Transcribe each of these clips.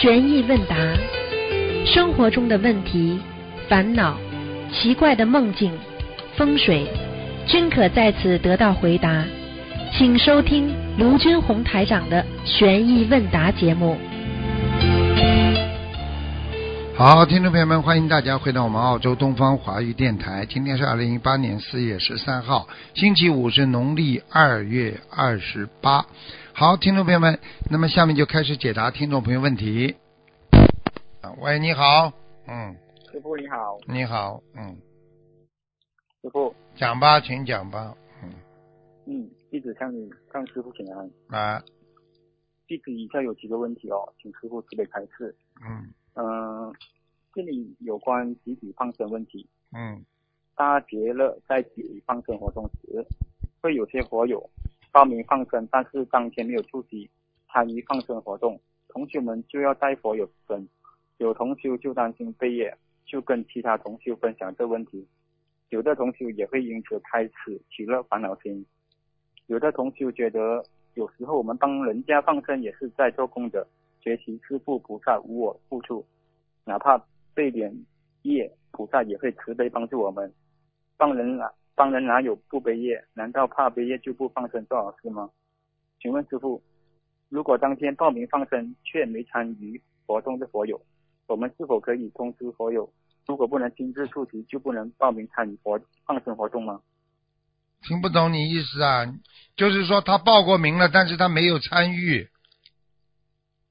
悬疑问答，生活中的问题、烦恼、奇怪的梦境、风水，均可在此得到回答。请收听卢军红台长的悬疑问答节目。好，听众朋友们，欢迎大家回到我们澳洲东方华语电台。今天是二零一八年四月十三号，星期五，是农历二月二十八。好，听众朋友们，那么下面就开始解答听众朋友问题。啊喂，你好，嗯，师傅你好，你好，嗯，师傅，讲吧，请讲吧，嗯，嗯，弟子向你向师傅请安。啊，弟子以下有几个问题哦，请师傅慈悲开示。嗯嗯、这里有关集体放生问题。嗯大节乐在集体放生活动时，会有些佛友报名放生，但是当天没有出席参与放生活动，同学们就要带佛友分。有同修就担心背业，就跟其他同修分享这问题。有的同修也会因此开始起了烦恼心。有的同修觉得，有时候我们帮人家放生也是在做功德，学习师父菩萨无我付出，哪怕背点业，菩萨也会慈悲帮助我们。帮人哪帮人哪有不背业？难道怕背业就不放生做好事吗？请问师傅，如果当天报名放生却没参与活动的佛友，我们是否可以通知佛友，如果不能亲自出席，就不能报名参与活放生活动吗？听不懂你意思啊？就是说他报过名了，但是他没有参与，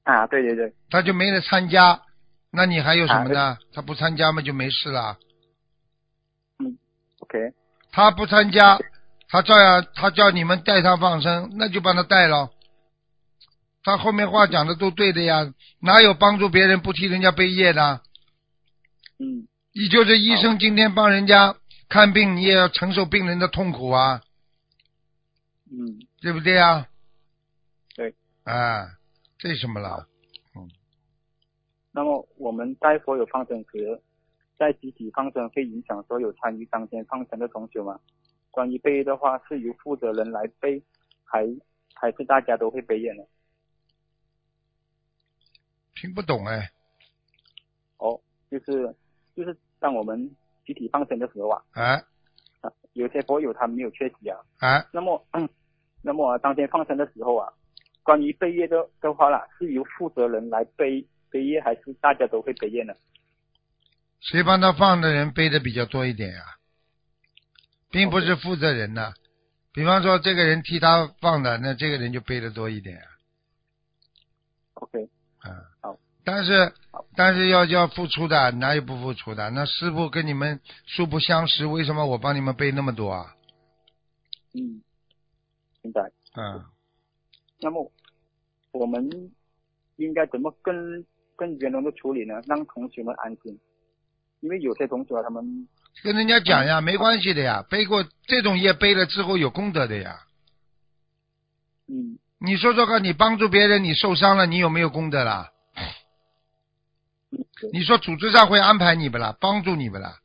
啊，对对对，他就没得参加，那你还有什么啊呢？他不参加嘛就没事了。嗯 OK，他不参加，他照样他叫你们带他放生，那就帮他带咯。他后面话讲的都对的呀，哪有帮助别人不替人家背业的？嗯你就是医生今天帮人家看病，你也要承受病人的痛苦啊，嗯，对不对啊？对。啊，这什么了？那么我们带佛友放生时，在集体放生会影响所有参与当天放生的同学吗？关于背的话，是由负责人来背，还还是大家都会背业呢？听不懂哎，哦，就是就是当我们集体放生的时候啊，哎啊，有些佛友他没有缺席啊，啊，那么，嗯，那么、当天放生的时候啊，关于背业的的话啦，是由负责人来背背业，还是大家都会背业呢？谁帮他放的人背的比较多一点呀、并不是负责人呐、比方说这个人替他放的，那这个人就背的多一点啊。OK，啊好，但是但是要要付出的，哪有不付出的？那师傅跟你们素不相识，为什么我帮你们背那么多啊？嗯，明白。嗯，那么我们应该怎么更更圆融的处理呢？让同学们安心，因为有些同学啊他们跟人家讲呀，没关系的呀，背过这种业背了之后有功德的呀。嗯你说说看，你帮助别人，你受伤了，你有没有功德啦？你说组织上会安排你不啦？帮助你不啦？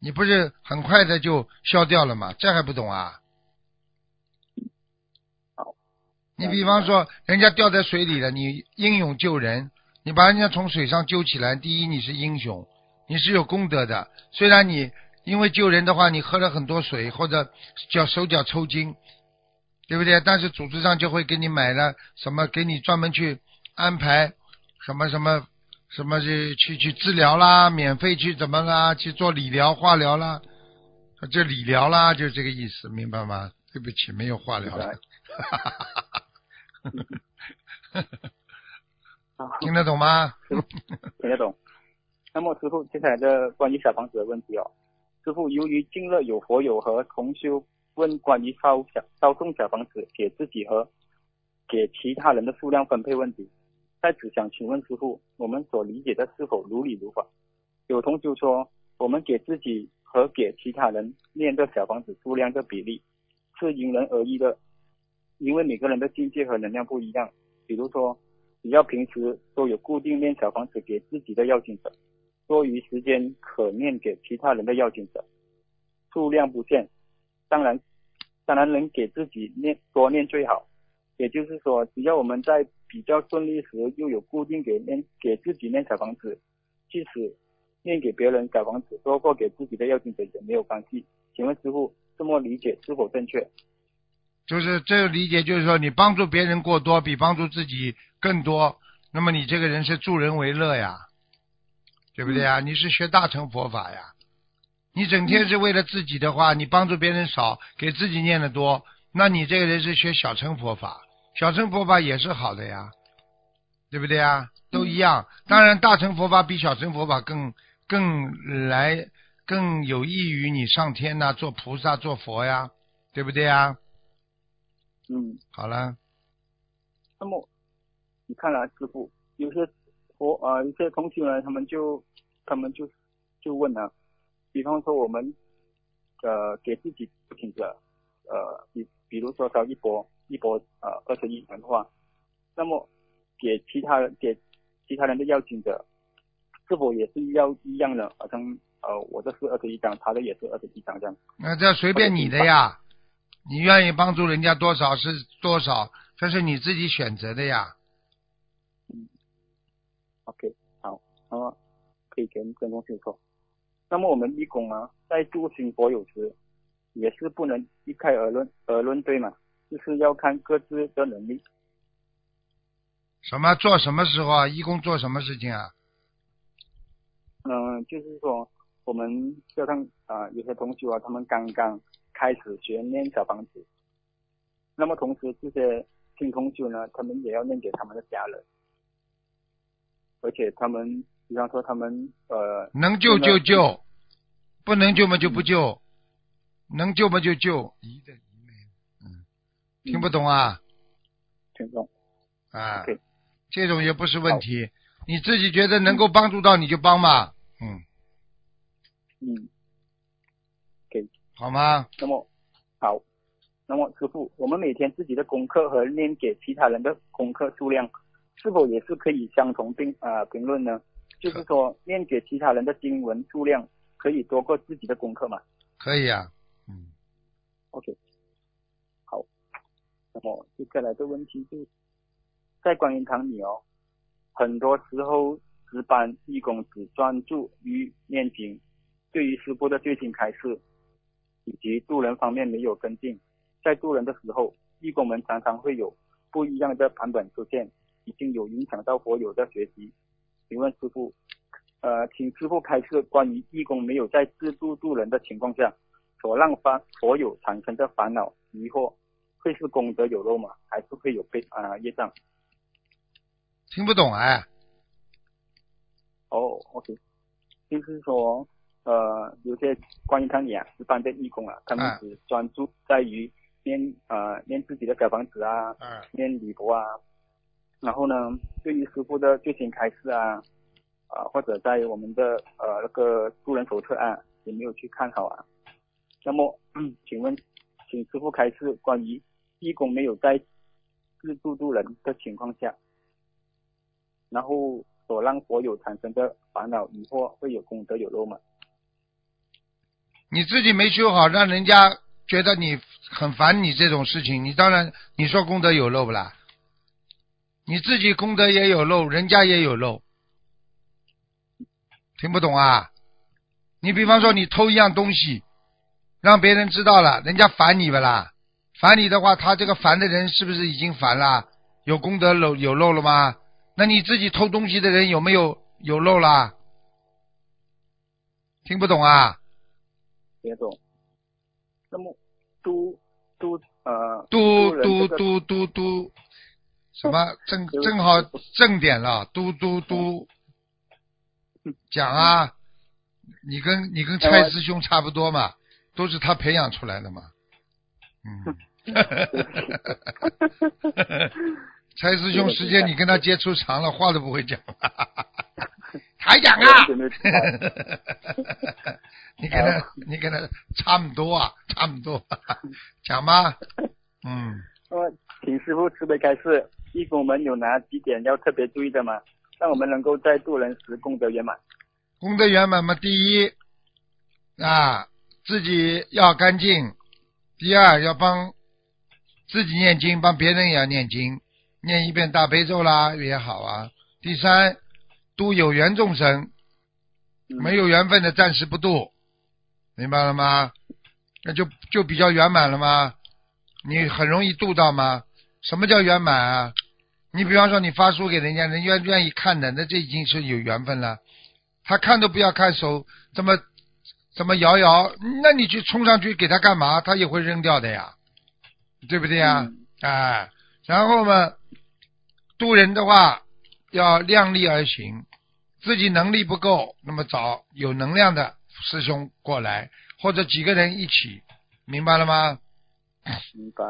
你不是很快的就消掉了吗？这还不懂啊？你比方说，人家掉在水里了，你英勇救人，你把人家从水上救起来，第一你是英雄，你是有功德的。虽然你因为救人的话，你喝了很多水或者脚手脚抽筋，对不对？但是组织上就会给你买了什么，给你专门去安排什么什么什么去去去治疗啦，免费去怎么啦，去做理疗、化疗啦，这理疗啦，就这个意思，明白吗？对不起，没有化疗了。好 听得懂吗？听得懂。那么师傅，接下来的关于小房子的问题哦，师傅，由于近日有佛友和同修问关于烧小烧送小房子给自己和给其他人的数量分配问题，在此想请问师傅，我们所理解的是否如理如法？有同学说，我们给自己和给其他人念的小房子数量的比例是因人而异的，因为每个人的境界和能量不一样。比如说，只要平时都有固定念小房子给自己的要紧者，多余时间可念给其他人的要紧者，数量不限。当然，当然能给自己念多念最好。也就是说，只要我们在比较顺利时，又有固定给念给自己念小房子，即使念给别人小房子多过给自己的要经者也没有关系。请问师傅，这么理解是否正确？就是这个理解，就是说你帮助别人过多，比帮助自己更多，那么你这个人是助人为乐呀，对不对呀？你是学大乘佛法呀，你整天是为了自己的话，你帮助别人少，给自己念的多，那你这个人是学小乘佛法，小乘佛法也是好的呀，对不对啊？都一样，当然大乘佛法比小乘佛法更更来更有益于你上天呐、做菩萨、做佛呀，对不对呀？嗯，好了，那么你看了师傅，有些佛啊、有些同学呢，他们就他们就就问了，比方说我们呃给自己不停的呃比比如说烧一波一波呃二十一元的话，那么给其他人给其他人的要经者，是否也是要一样的？好像呃我这是二十一张，他的也是二十一张这样。那这随便你的呀，你愿意帮助人家多少是多少，这是你自己选择的呀。嗯 OK，好，那么可以跟跟众听说。那么我们义工啊，在助行佛有时，也是不能一概而论而论对嘛，就是要看各自的能力。什么做什么时候啊？义工做什么事情啊？嗯、就是说我们就像啊、有些同学啊，他们刚刚开始学念小房子，那么同时这些新同学呢，他们也要念给他们的家人，而且他们比方说他们呃能救就救，不能救嘛就不救，能救嘛就救。一的一没，嗯，听不懂啊？听懂。啊。OK，这种也不是问题，你自己觉得能够帮助到你就帮嘛，嗯，嗯。好吗？那么好，那么师傅，我们每天自己的功课和念给其他人的功课数量，是否也是可以相同并啊、评论呢？就是说，念给其他人的经文数量可以多过自己的功课嘛可以啊，嗯，？OK，好，那么接下来的问题就是，在观音堂里哦，很多时候值班义工只专注于念经，对于师傅的最新开示以及渡人方面没有跟进。在渡人的时候，义工们常常会有不一样的版本出现，已经有影响到佛友的学习。请问师傅，呃，请师傅开示关于义工没有在自助助人的情况下，所让发所有产生的烦恼疑惑，会是功德有漏吗？还是会有被啊、业障？听不懂哎，哦，OK，就是说，呃，有些关于堂里啊，一般的义工啊，他们啊。只专注在于念呃念自己的小房子啊，嗯，念礼佛啊，然后呢，对于师傅的最新开示啊，啊、或者在我们的呃那个助人手册啊，也没有去看好啊。那么，嗯，请问，请师傅开示关于义工没有在自助助人的情况下，然后所让佛友产生的烦恼疑惑会有功德有漏吗？你自己没修好，让人家觉得你很烦你这种事情，你当然你说功德有漏不啦？你自己功德也有漏，人家也有漏，听不懂啊？你比方说你偷一样东西，让别人知道了，人家烦你不啦？烦你的话，他这个烦的人是不是已经烦了？有功德漏有漏了吗？那你自己偷东西的人有没有有漏啦？听不懂啊？别懂。那么，嘟嘟呃，嘟嘟嘟嘟嘟，什么正正好正点了，嘟嘟嘟，讲啊，你跟你跟蔡师兄差不多嘛，都是他培养出来的嘛，嗯，蔡师兄时间你跟他接触长了，话都不会讲，还讲啊？你跟他你跟他差不多啊，差不多，讲吧，嗯。那么，请师傅慈悲开示，义工们有哪几点要特别注意的吗？让我们能够在渡人时功德圆满。功德圆满嘛，第一啊，自己要干净；第二，要帮自己念经，帮别人也要念经。念一遍大悲咒啦也好啊。第三，度有缘众生，嗯没有缘分的暂时不度，明白了吗？那就就比较圆满了吗？你很容易度到吗？什么叫圆满啊？你比方说你发书给人家，人家愿意看的，那这已经是有缘分了。他看都不要看手，怎么怎么摇摇，那你去冲上去给他干嘛？他也会扔掉的呀，对不对呀？嗯哎，然后嘛，渡人的话要量力而行，自己能力不够，那么找有能量的师兄过来，或者几个人一起，明白了吗？明白。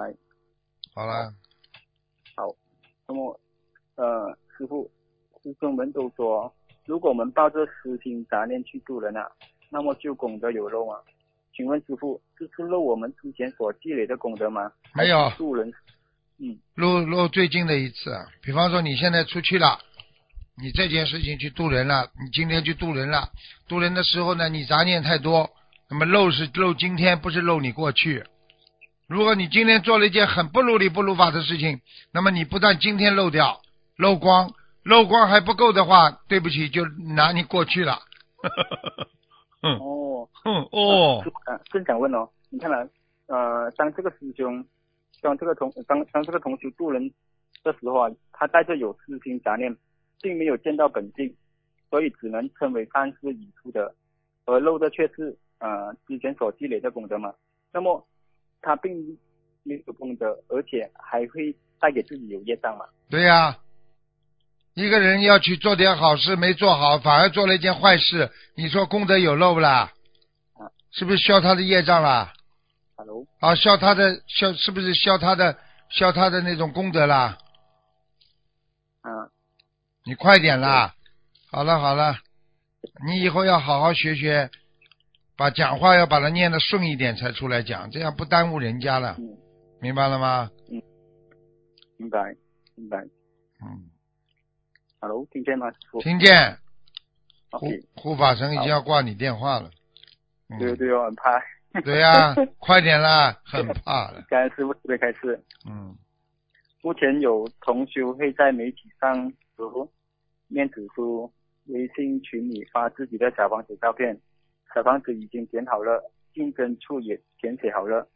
好了，那么，呃，师傅，师兄们都说，如果我们抱着私心杂念去度人啊，那么就功德有漏啊。请问师傅，这是漏我们之前所积累的功德吗？没有还是度人，嗯漏漏最近的一次，比方说你现在出去了，你这件事情去渡人了，你今天去渡人了，渡人的时候呢，你杂念太多，那么漏是漏今天，不是漏你过去。如果你今天做了一件很不如理不如法的事情，那么你不但今天漏掉漏光，漏光还不够的话，对不起，就拿你过去了。嗯哦，嗯哦正想问哦，你看来，呃，当这个师兄，当这个同当当这个同学渡人的时候啊，他带着有私心杂念，并没有见到本性，所以只能称为善事已出的，而漏的却是呃之前所积累的功德嘛。那么他并没有功德，而且还会带给自己有业障嘛。对呀、一个人要去做点好事，没做好，反而做了一件坏事，你说功德有漏不啦啊？是不是消他的业障啦？Hello，啊，消他的消，是不是消他的消他的那种功德啦？啊，你快点啦！好了好了，你以后要好好学学，把讲话要把它念得顺一点才出来讲，这样不耽误人家了，嗯，明白了吗？嗯明白明白。嗯，Hello，听见吗，听见。护护法神已经要挂你电话了。嗯对对哦，很怕。对呀、快点啦，很怕了。感恩师傅慈悲开始。嗯，目前有同修会在媒体上如面子书、微信群里发自己的小房子照片，小房子已经填好了，进根处也填写好了。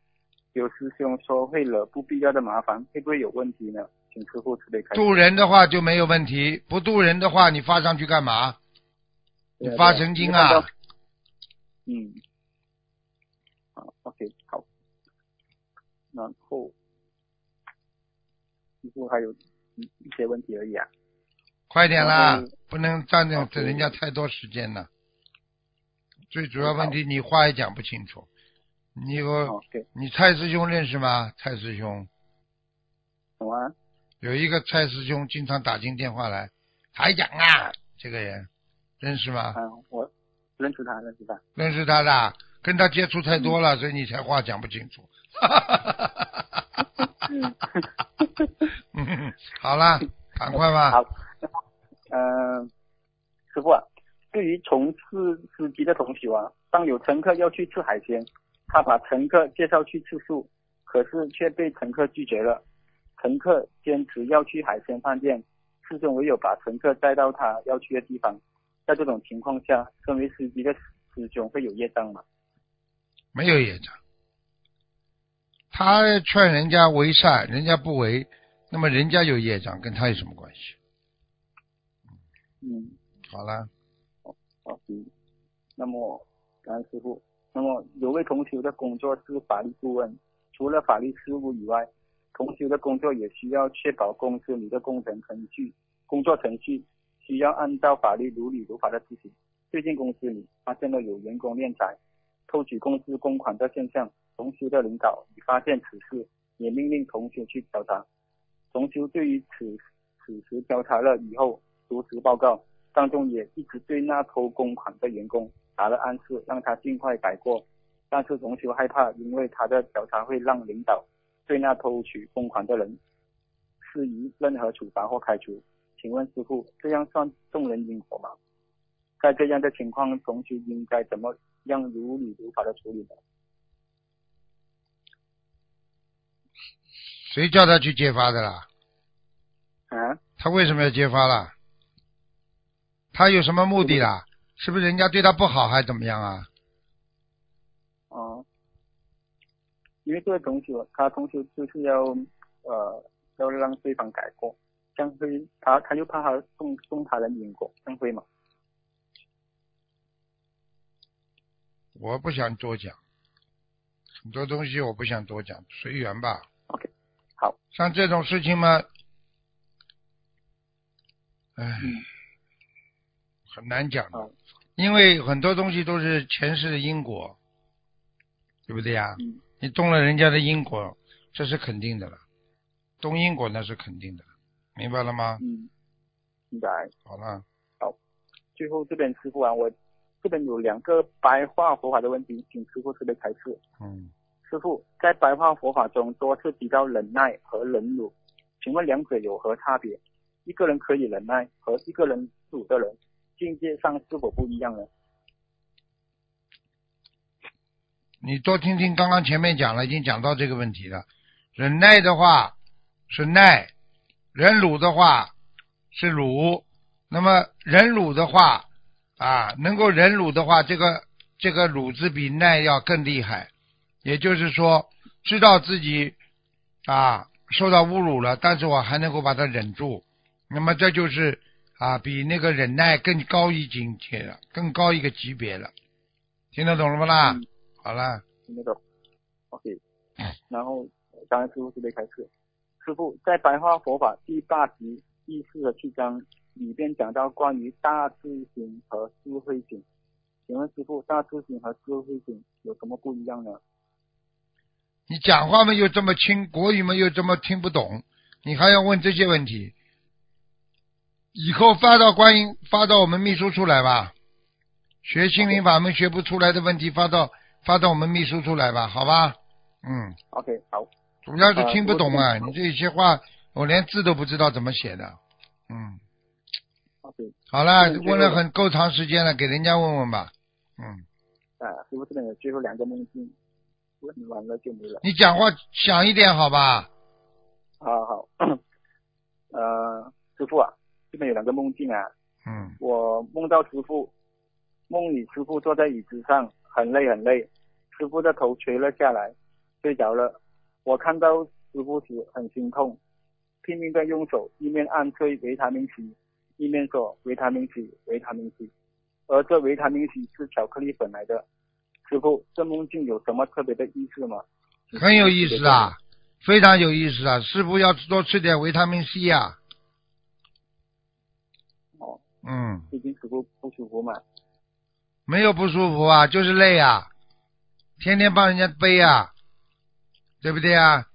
有师兄说会惹不必要的麻烦，会不会有问题呢？请师傅慈悲开示。渡人的话就没有问题，不渡人的话，你发上去干嘛？你发神经啊！！嗯，好，OK，好。然后，师傅还有一一些问题而已啊。快点啦，不能占用人家太多时间了。最主要问题，你话也讲不清楚。你有你蔡师兄认识吗？蔡师兄什么啊？有一个蔡师兄，经常打进电话来，台长啊，这个人认识吗？嗯，我认识他，认识他。认识他的，跟他接触太多了，所以你才话讲不清楚。哈哈哈哈哈哈嗯，好了，赶快吧。好，嗯、师傅啊，对于从事司机的同学啊，当有乘客要去吃海鲜，他把乘客介绍去吃素，可是却被乘客拒绝了。乘客坚持要去海鲜饭店，师兄唯有把乘客带到他要去的地方。在这种情况下，身为司机的师兄会有业障吗？没有业障。他劝人家为善，人家不为，那么人家有业障，跟他有什么关系？嗯，好了，好，嗯，那么感恩师傅。那么有位同修的工作是法律顾问，除了法律事务以外，同修的工作也需要确保公司里的工程程序、工作程序需要按照法律如理如法的执行。最近公司里发现了有员工敛财、偷取公司公款的现象，同修的领导已发现此事，也命令同修去调查。同修对于此此时调查了以后，如实报告，当中也一直对那偷公款的员工打了暗示，让他尽快改过。但是同修害怕，因为他的调查会让领导对那偷取公款的人施以任何处罚或开除。请问师傅，这样算众人因果吗？在这样的情况，同修应该怎么样如理如法的处理呢？谁叫他去揭发的啦？啊他为什么要揭发了？他有什么目的啦？是不是人家对他不好还是怎么样啊？哦、因为这个同修，他同修就是要呃要让对方改过，这样会他他就怕他送送他人因果，这样会吗？我不想多讲，很多东西我不想多讲，随缘吧。OK，好。像这种事情嘛，唉，嗯很难讲的，因为很多东西都是前世的因果，对不对呀？嗯你动了人家的因果，这是肯定的了，动因果那是肯定的，明白了吗？嗯，明白。好了，好最后这边师傅啊，我这边有两个白话佛法的问题，请师傅这边开示。嗯，师傅在白话佛法中多次提到忍耐和忍辱，请问两者有何差别？一个人可以忍耐，和一个人辱的人，境界上是否不一样呢？你多听听刚刚前面讲了，已经讲到这个问题了。忍耐的话是耐，忍辱的话是辱。那么忍辱的话啊，能够忍辱的话，这个这个辱字比耐要更厉害。也就是说，知道自己啊受到侮辱了，但是我还能够把它忍住，那么这就是啊比那个忍耐更高一境界了，更高一个级别了。听得懂了不啦？嗯好了。听得懂？OK。然后刚才师傅这边开始，师傅在白话佛法第八集第四十七章里边讲到关于大智心和智慧心，请问师傅大智心和智慧心有什么不一样呢？你讲话嘛又这么轻，国语嘛又这么听不懂，你还要问这些问题？以后发到观音，发到我们秘书处来吧。学心灵法门学不出来的问题，发到发到我们秘书处来吧，好吧？嗯，OK，好，主要是听不懂啊，呃你这些话我连字都不知道怎么写的。嗯，OK，好了，嗯问了很够长时间了，给人家问问吧。嗯，啊，师傅这边有最后两个梦境，问完了就没了。你讲话响一点好吧？好好，呃，师傅啊，这边有两个梦境啊，嗯我梦到师傅，梦里师傅坐在椅子上，很累很累，师傅的头垂了下来，睡着了。我看到师傅时很心痛，拼命的用手一面按推维他命 C，一面说维他命 C，维他命 C，而这维他命 C 是巧克力粉来的。师傅，这梦境有什么特别的意思吗？很有意思啊，非常有意思啊！师傅要多吃点维他命 C 呀、哦，嗯，最近师傅不舒服嘛？没有不舒服啊，就是累啊，天天帮人家背啊，对不对啊？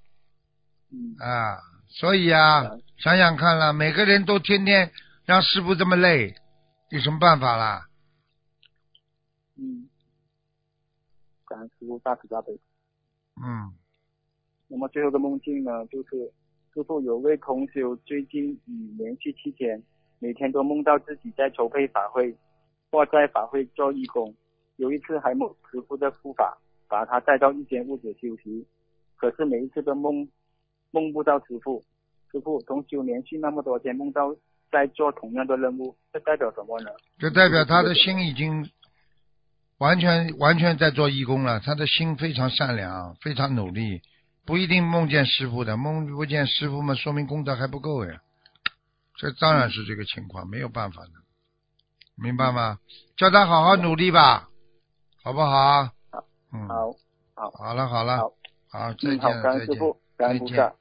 嗯，啊，所以啊，想想看了，每个人都天天让师傅这么累，有什么办法啦？嗯，感恩师傅大慈大悲。嗯，那么最后的梦境呢，就是师傅有位同修最近已连续七天，每天都梦到自己在筹备法会，或在法会做义工。有一次还梦师傅的护法把他带到一间屋子休息，可是每一次都梦梦不到师傅。师傅同修连续那么多天梦到在做同样的任务，这代表什么呢？这代表他的心已经完全完全在做义工了，他的心非常善良，非常努力，不一定梦见师傅的，梦不见师傅嘛，说明功德还不够呀。这当然是这个情况，没有办法的，明白吗？叫他好好努力吧，好不好？嗯，好，好。好了好了，好。好，再见再见再见，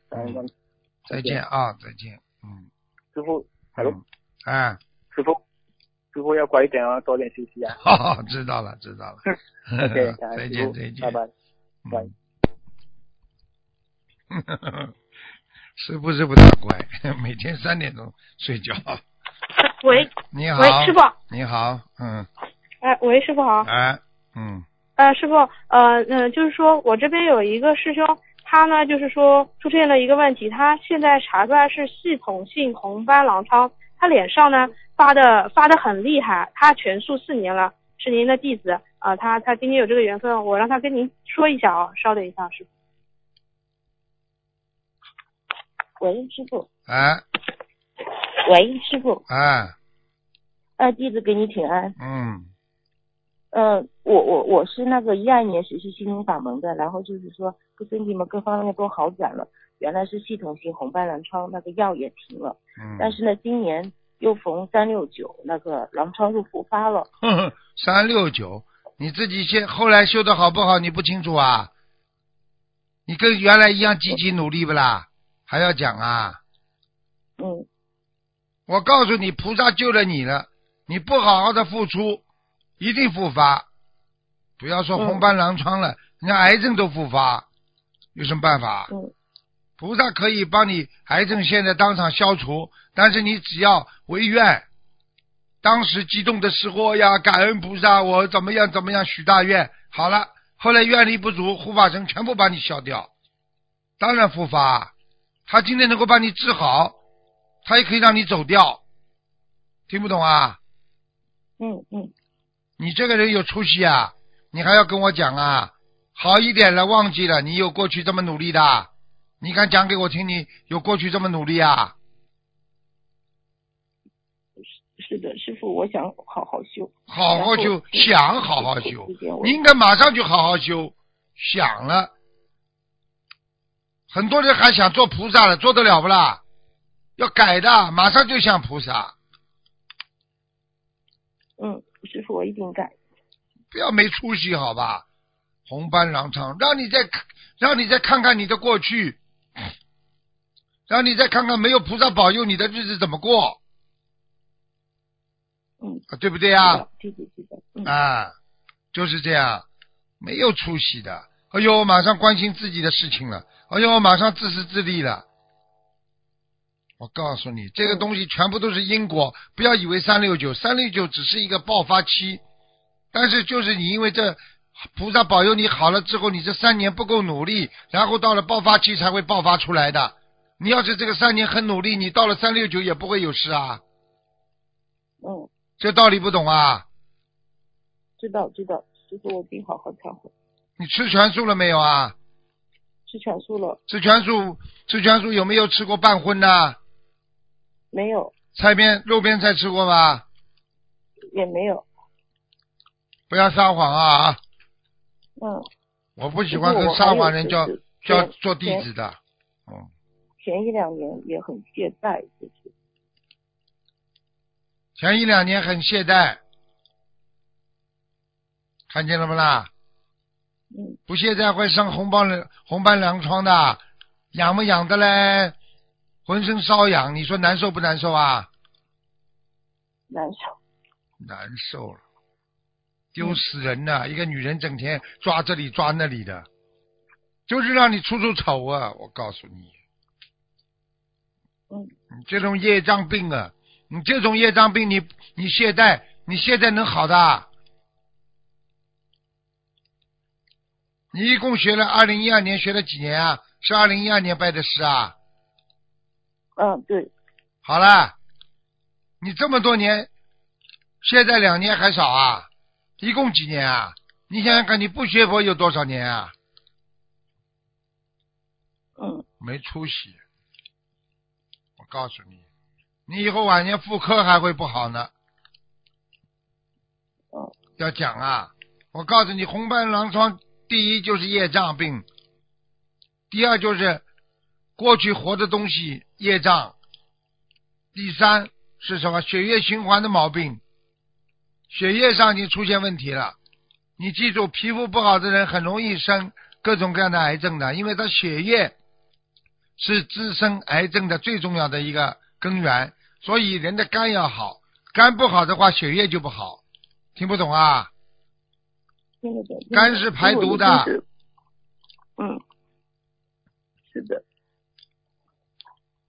再见啊，再见，嗯，师傅，hello，嗯，哎，师傅，师傅要乖一点啊，多点休息啊。好好，知道了知道了。再见再见，拜拜。拜嗯。师傅是不大乖，每天三点钟睡觉。喂 你好，喂，师傅，你好，嗯，哎，喂，师傅好，哎，嗯，呃，师傅，呃，嗯、就是说我这边有一个师兄，他呢就是说出现了一个问题，他现在查出来是系统性红斑狼疮，他脸上呢发的发的很厉害，他全素四年了，是您的弟子啊、他他今天有这个缘分，我让他跟您说一下啊，稍等一下，师傅。喂，师傅，啊，喂，师傅，啊。啊，弟子给你请安。嗯，呃，我我我是那个一二年实施心灵法门的，然后就是说各身体嘛各方面都好转了，原来是系统性红斑狼疮，那个药也停了，嗯，但是呢，今年又逢三六九，那个狼疮又复发了。呵呵三六九，你自己先后来修的好不好？你不清楚啊？你跟原来一样积极努力不啦？还要讲啊？嗯我告诉你，菩萨救了你了，你不好好的付出，一定复发。不要说嗯红斑狼疮了，人家癌症都复发，有什么办法？嗯菩萨可以帮你癌症现在当场消除，但是你只要违愿，当时激动的时候呀，感恩菩萨，我怎么样怎么样许大愿，好了，后来愿力不足，护法神全部把你消掉，当然复发。他今天能够把你治好，他也可以让你走掉，听不懂啊？嗯嗯你这个人有出息啊！你还要跟我讲啊？好一点了，忘记了，你有过去这么努力的，你敢讲给我听？你有过去这么努力啊？是的，师傅，我想好好修。好好修，想好好修你应该马上就好好修。想了，很多人还想做菩萨了，做得了不啦？要改的，马上就像菩萨，嗯，师傅，我一定改。不要没出息，好吧？红斑狼疮，让你再，让你再看看你的过去，让你再看看没有菩萨保佑你的日子怎么过，嗯，啊对不对啊？啊，就是这样，没有出息的。哎呦，马上关心自己的事情了，哎呦，马上自私自利了。我告诉你，这个东西全部都是因果，不要以为三六九，三六九只是一个爆发期，但是就是你因为这菩萨保佑你好了之后，你这三年不够努力，然后到了爆发期才会爆发出来的。你要是这个三年很努力，你到了三六九也不会有事啊，嗯，这道理不懂啊？知道知道，师傅，我一定好好忏悔。你吃全素了没有啊？吃全素了吃全素，吃全素有没有吃过半荤的？没有？菜边肉边菜吃过吧？也没有。不要撒谎啊！嗯，我不喜欢跟撒谎人叫就是叫做弟子的。嗯，前一两年也很懈怠，就是前一两年很懈怠，看见了不啦？嗯不懈怠会生红斑红斑狼疮的，痒不痒的嘞？浑身瘙痒，你说难受不难受啊？难受。难受了，丢死人呐！一个女人整天抓这里抓那里的，就是让你出出丑啊！我告诉你，嗯你这种业障病啊，你这种业障病，你你懈怠，你现在能好的你一共学了二零一二年学了几年啊？是二零一二年拜的师啊？嗯，对，好了，你这么多年，现在两年还少啊？一共几年啊？你想想看，你不学佛有多少年啊？嗯没出息！我告诉你，你以后晚年妇科还会不好呢。嗯要讲啊！我告诉你，红斑狼疮第一就是业障病，第二就是过去活的东西业障，第三是什么？血液循环的毛病，血液上已经出现问题了。你记住，皮肤不好的人很容易生各种各样的癌症的，因为他血液是滋生癌症的最重要的一个根源。所以人的肝要好，肝不好的话，血液就不好。听不懂啊？肝是排毒的嗯，是的。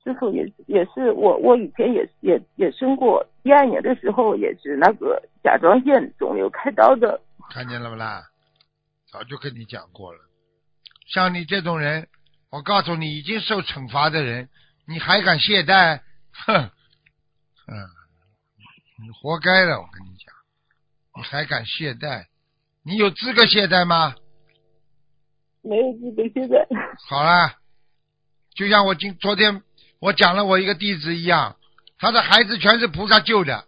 师傅也也是我，我以前也也也生过，一二年的时候也是那个甲状腺肿瘤开刀的。看见了不啦？早就跟你讲过了。像你这种人，我告诉你，已经受惩罚的人，你还敢懈怠？哼，嗯，你活该了！我跟你讲，你还敢懈怠？你有资格懈怠吗？没有资格现在。好了，就像我今昨天我讲了我一个弟子一样，他的孩子全是菩萨救的，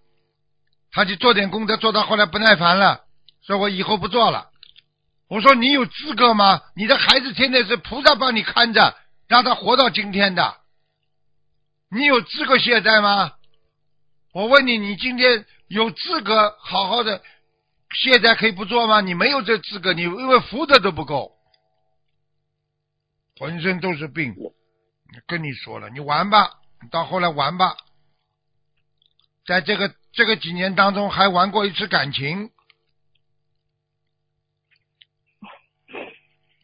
他就做点功德，做到后来不耐烦了，说我以后不做了。我说你有资格吗？你的孩子天天是菩萨帮你看着，让他活到今天的，你有资格懈怠吗？我问你，你今天有资格好好的懈怠可以不做吗？你没有这资格，你因为福德都不够，浑身都是病。跟你说了，你玩吧，到后来玩吧，在这个这个几年当中还玩过一次感情，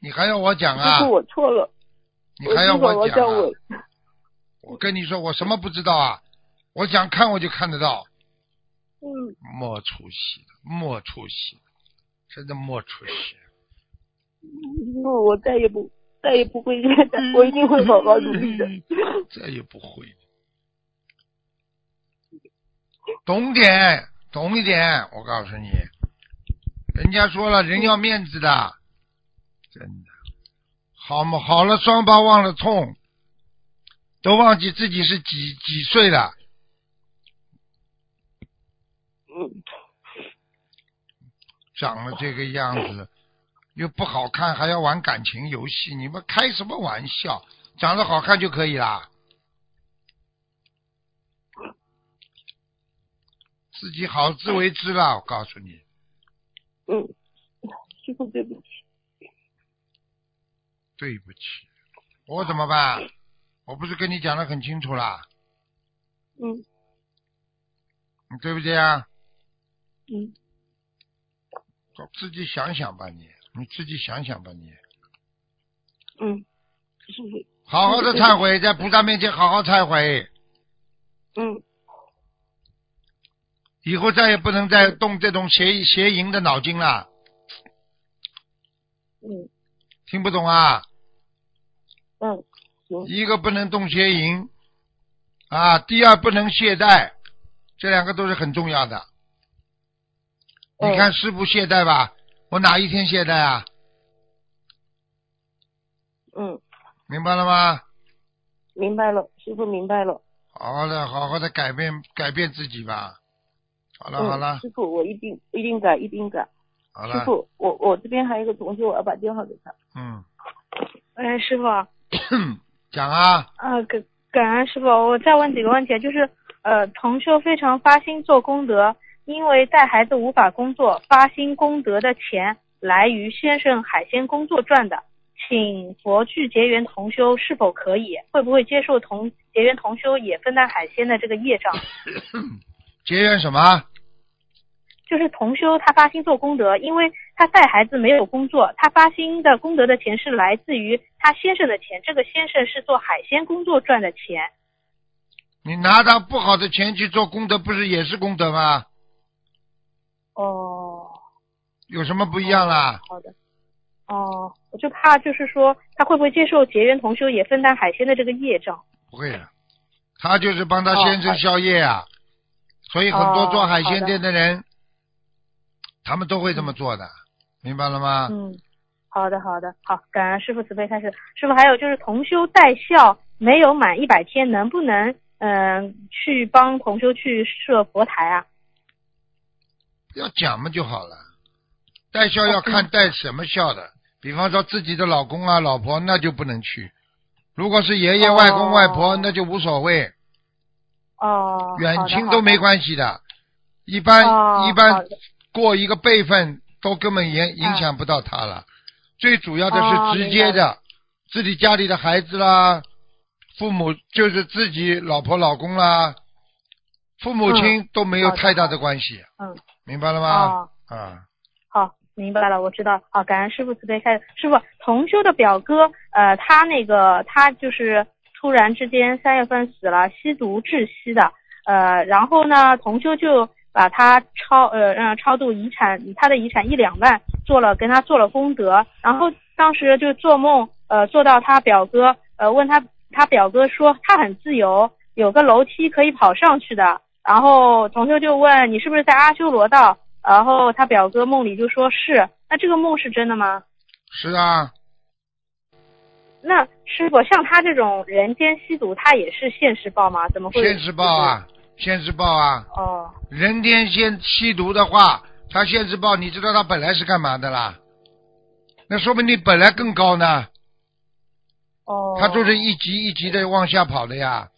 你还要我讲啊？师傅，我错了。你还要我讲啊？我我跟你说，我什么不知道啊？我想看我就看得到。嗯。没出息，没出息，真的没出息。不，我再也不。再也不会这样的，我一定会好好努力的。再也不会。懂点，懂一点，我告诉你，人家说了，人要面子的，真的。好嘛，好了，双胞忘了痛，都忘记自己是几几岁了。嗯。长了这个样子。又不好看，还要玩感情游戏，你们开什么玩笑？长得好看就可以啦，自己好自为之啦。我告诉你。嗯，师傅对不起。对不起，我怎么办？我不是跟你讲的很清楚啦。嗯。你对不对啊？嗯。自己想想吧，你。你自己想想吧，你。嗯？好好的忏悔，在菩萨面前好好忏悔。嗯。以后再也不能再动这种邪邪淫的脑筋了。嗯。听不懂啊？嗯，一个不能动邪淫，啊，第二不能懈怠，这两个都是很重要的。你看师傅懈怠吧。我哪一天懈怠啊？嗯，明白了吗？明白了，师傅明白了。好的，好好的改变改变自己吧。好了好了。师傅，我一定一定改，一定改。好了。师傅，我我这边还有一个同学，我要把电话给他。嗯。哎，师傅。讲啊。啊，感感恩师傅，我再问几个问题，就是呃，同修非常发心做功德。因为带孩子无法工作，发心功德的钱来于先生海鲜工作赚的，请佛去结缘同修是否可以？会不会接受同结缘同修也分担海鲜的这个业障？结缘什么？就是同修他发心做功德，因为他带孩子没有工作，他发心的功德的钱是来自于他先生的钱，这个先生是做海鲜工作赚的钱。你拿他不好的钱去做功德，不是也是功德吗？哦，有什么不一样啦？好的，哦，我就怕就是说他会不会接受结缘同修也分担海鲜的这个业障？不会的，他就是帮他先生宵夜啊，所以很多做海鲜店的人，他们都会这么做的，明白了吗？嗯，好的好的，好，感恩师傅慈悲开始。师傅还有就是同修带孝没有满一百天，能不能嗯去帮同修去设佛台啊？要讲嘛就好了，带孝要看带什么孝的，比方说自己的老公啊、老婆，那就不能去；如果是爷爷、外公、外婆，那就无所谓。哦。远亲都没关系的，一般一般过一个辈分都根本影影响不到他了。最主要的是直接的，自己家里的孩子啦，父母就是自己老婆、老公啦，父母亲都没有太大的关系。嗯。明白了吗？啊，好，明白了，我知道。好，感恩师傅慈悲开示。师傅，同修的表哥，呃，他那个他就是突然之间三月份死了，吸毒窒息的。呃，然后呢，同修就把他超呃让超度遗产，他的遗产一两万，做了跟他做了功德。然后当时就做梦，呃，做到他表哥，呃，问他他表哥说他很自由，有个楼梯可以跑上去的。然后同修就问你是不是在阿修罗道？然后他表哥梦里就说是，那这个梦是真的吗？是啊。那师傅像他这种人间吸毒，他也是现世报吗？怎么会？现世报啊，现世报啊。哦人间先吸毒的话，他现世报，你知道他本来是干嘛的啦？那说明你本来更高呢，哦，他就是一级一级的往下跑的呀。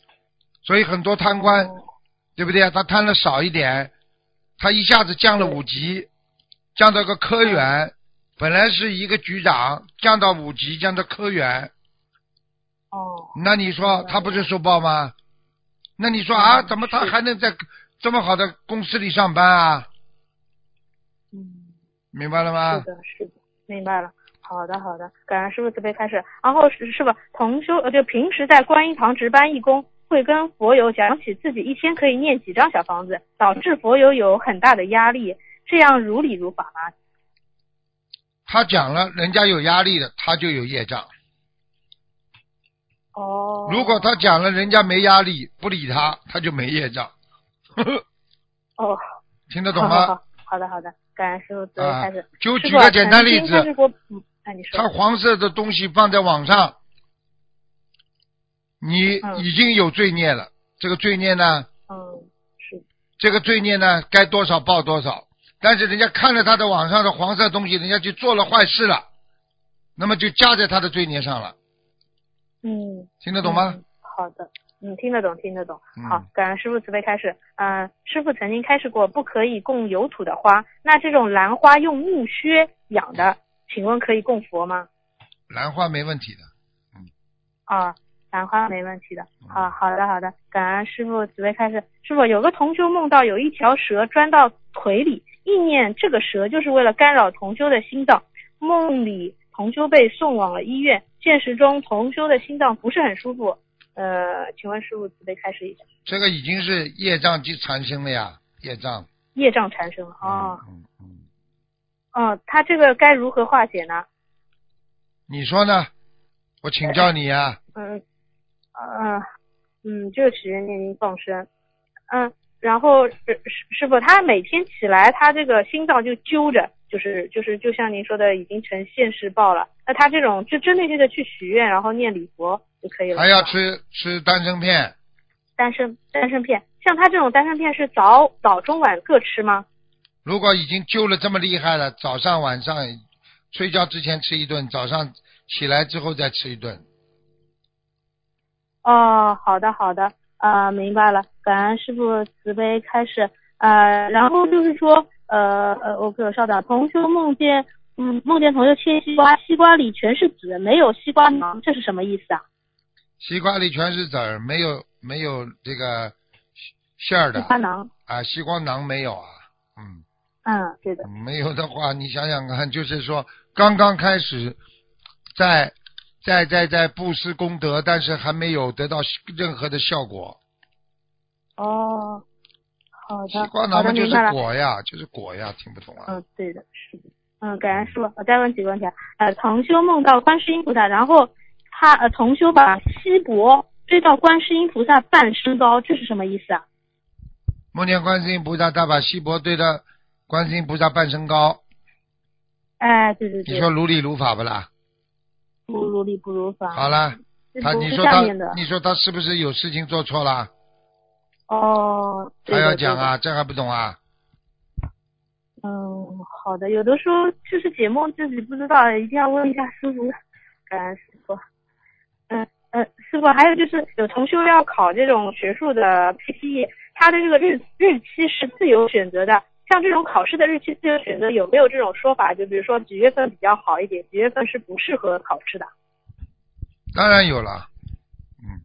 所以很多贪官，哦对不对啊？他贪了少一点，他一下子降了五级，降到个科员，本来是一个局长，降到五级，降到科员，哦那你说他不是受报吗？那你说啊，嗯怎么他还能在这么好的公司里上班啊？嗯。明白了吗？是的，是的，明白了。好的，好的，感恩师傅慈悲开始。然后是是吧？同修呃，就平时在观音堂值班义工，会跟佛友讲起自己一天可以念几张小房子，导致佛友有很大的压力，这样如理如法吗？他讲了，人家有压力的，他就有业障。哦。如果他讲了，人家没压力，不理他，他就没业障。哦，听得懂吗？好好好好的好的，感恩师傅慈悲啊开始。，就举个简单例子。他黄色的东西放在网上，你嗯已经有罪孽了。这个罪孽呢，嗯，是这个罪孽呢，该多少报多少。但是人家看了他的网上的黄色东西，人家就做了坏事了，那么就加在他的罪孽上了。嗯。听得懂吗？嗯好的，嗯，听得懂，听得懂。嗯好，感恩师傅慈悲开始。嗯、师傅曾经开示过，不可以供有土的花。那这种兰花用木靴养的，请问可以供佛吗？兰花没问题的。嗯啊，兰花没问题的。嗯好，好的，好的，感恩师傅慈悲开始。师傅，有个同修梦到有一条蛇钻到腿里，意念这个蛇就是为了干扰同修的心脏。梦里同修被送往了医院，现实中同修的心脏不是很舒服。呃，请问师傅慈悲开始一下。这个已经是业障就产生了呀，业障。业障产生了哦，嗯嗯嗯，哦，他这个该如何化解呢？你说呢？我请教你呀、嗯，呃，嗯，就许愿念经放生，嗯，然后师师师傅他每天起来，他这个心脏就揪着，就是就是就像您说的，已经成现世报了。那他这种就针对性的去许愿，然后念礼佛就可以了。还要吃吃丹参片，丹参丹参片，像他这种丹参片是早早中晚各吃吗？如果已经揪了这么厉害了，早上晚上睡觉之前吃一顿，早上起来之后再吃一顿。哦，好的好的，呃，明白了，感恩师傅慈悲开始。呃，然后就是说，呃呃，我给我稍等，同学梦见，嗯，梦见同学切西瓜，西瓜里全是籽，没有西瓜囊，这是什么意思啊？西瓜里全是籽儿，没有没有这个馅儿西的瓜囊，啊，西瓜囊没有啊，嗯，嗯，对的，没有的话，你想想看，就是说刚刚开始在在在在布施功德，但是还没有得到任何的效果。哦，好西的，瓜囊嘛就是。果呀，就是果呀，听不懂啊？嗯，对的，是的。嗯，感恩师傅，我再问几个问题啊。呃，同修梦到观世音菩萨，然后他呃同修把锡箔追到观世音菩萨半身高，这是什么意思啊？梦见观世音菩萨，他把锡箔对到观世音菩萨半身高，哎，对对对。你说如理如法不啦？理不如法。好了，他你说他你说他是不是有事情做错了？哦，对还要讲啊？这还不懂啊？嗯，好的。有的时候就是解梦自己不知道，一定要问一下师傅。感恩师傅。嗯嗯，师傅，还有就是有同修要考这种学术的 PPE，他的这个日日期是自由选择的。像这种考试的日期自由选择，有没有这种说法？就比如说几月份比较好一点，几月份是不适合考试的？当然有了，嗯，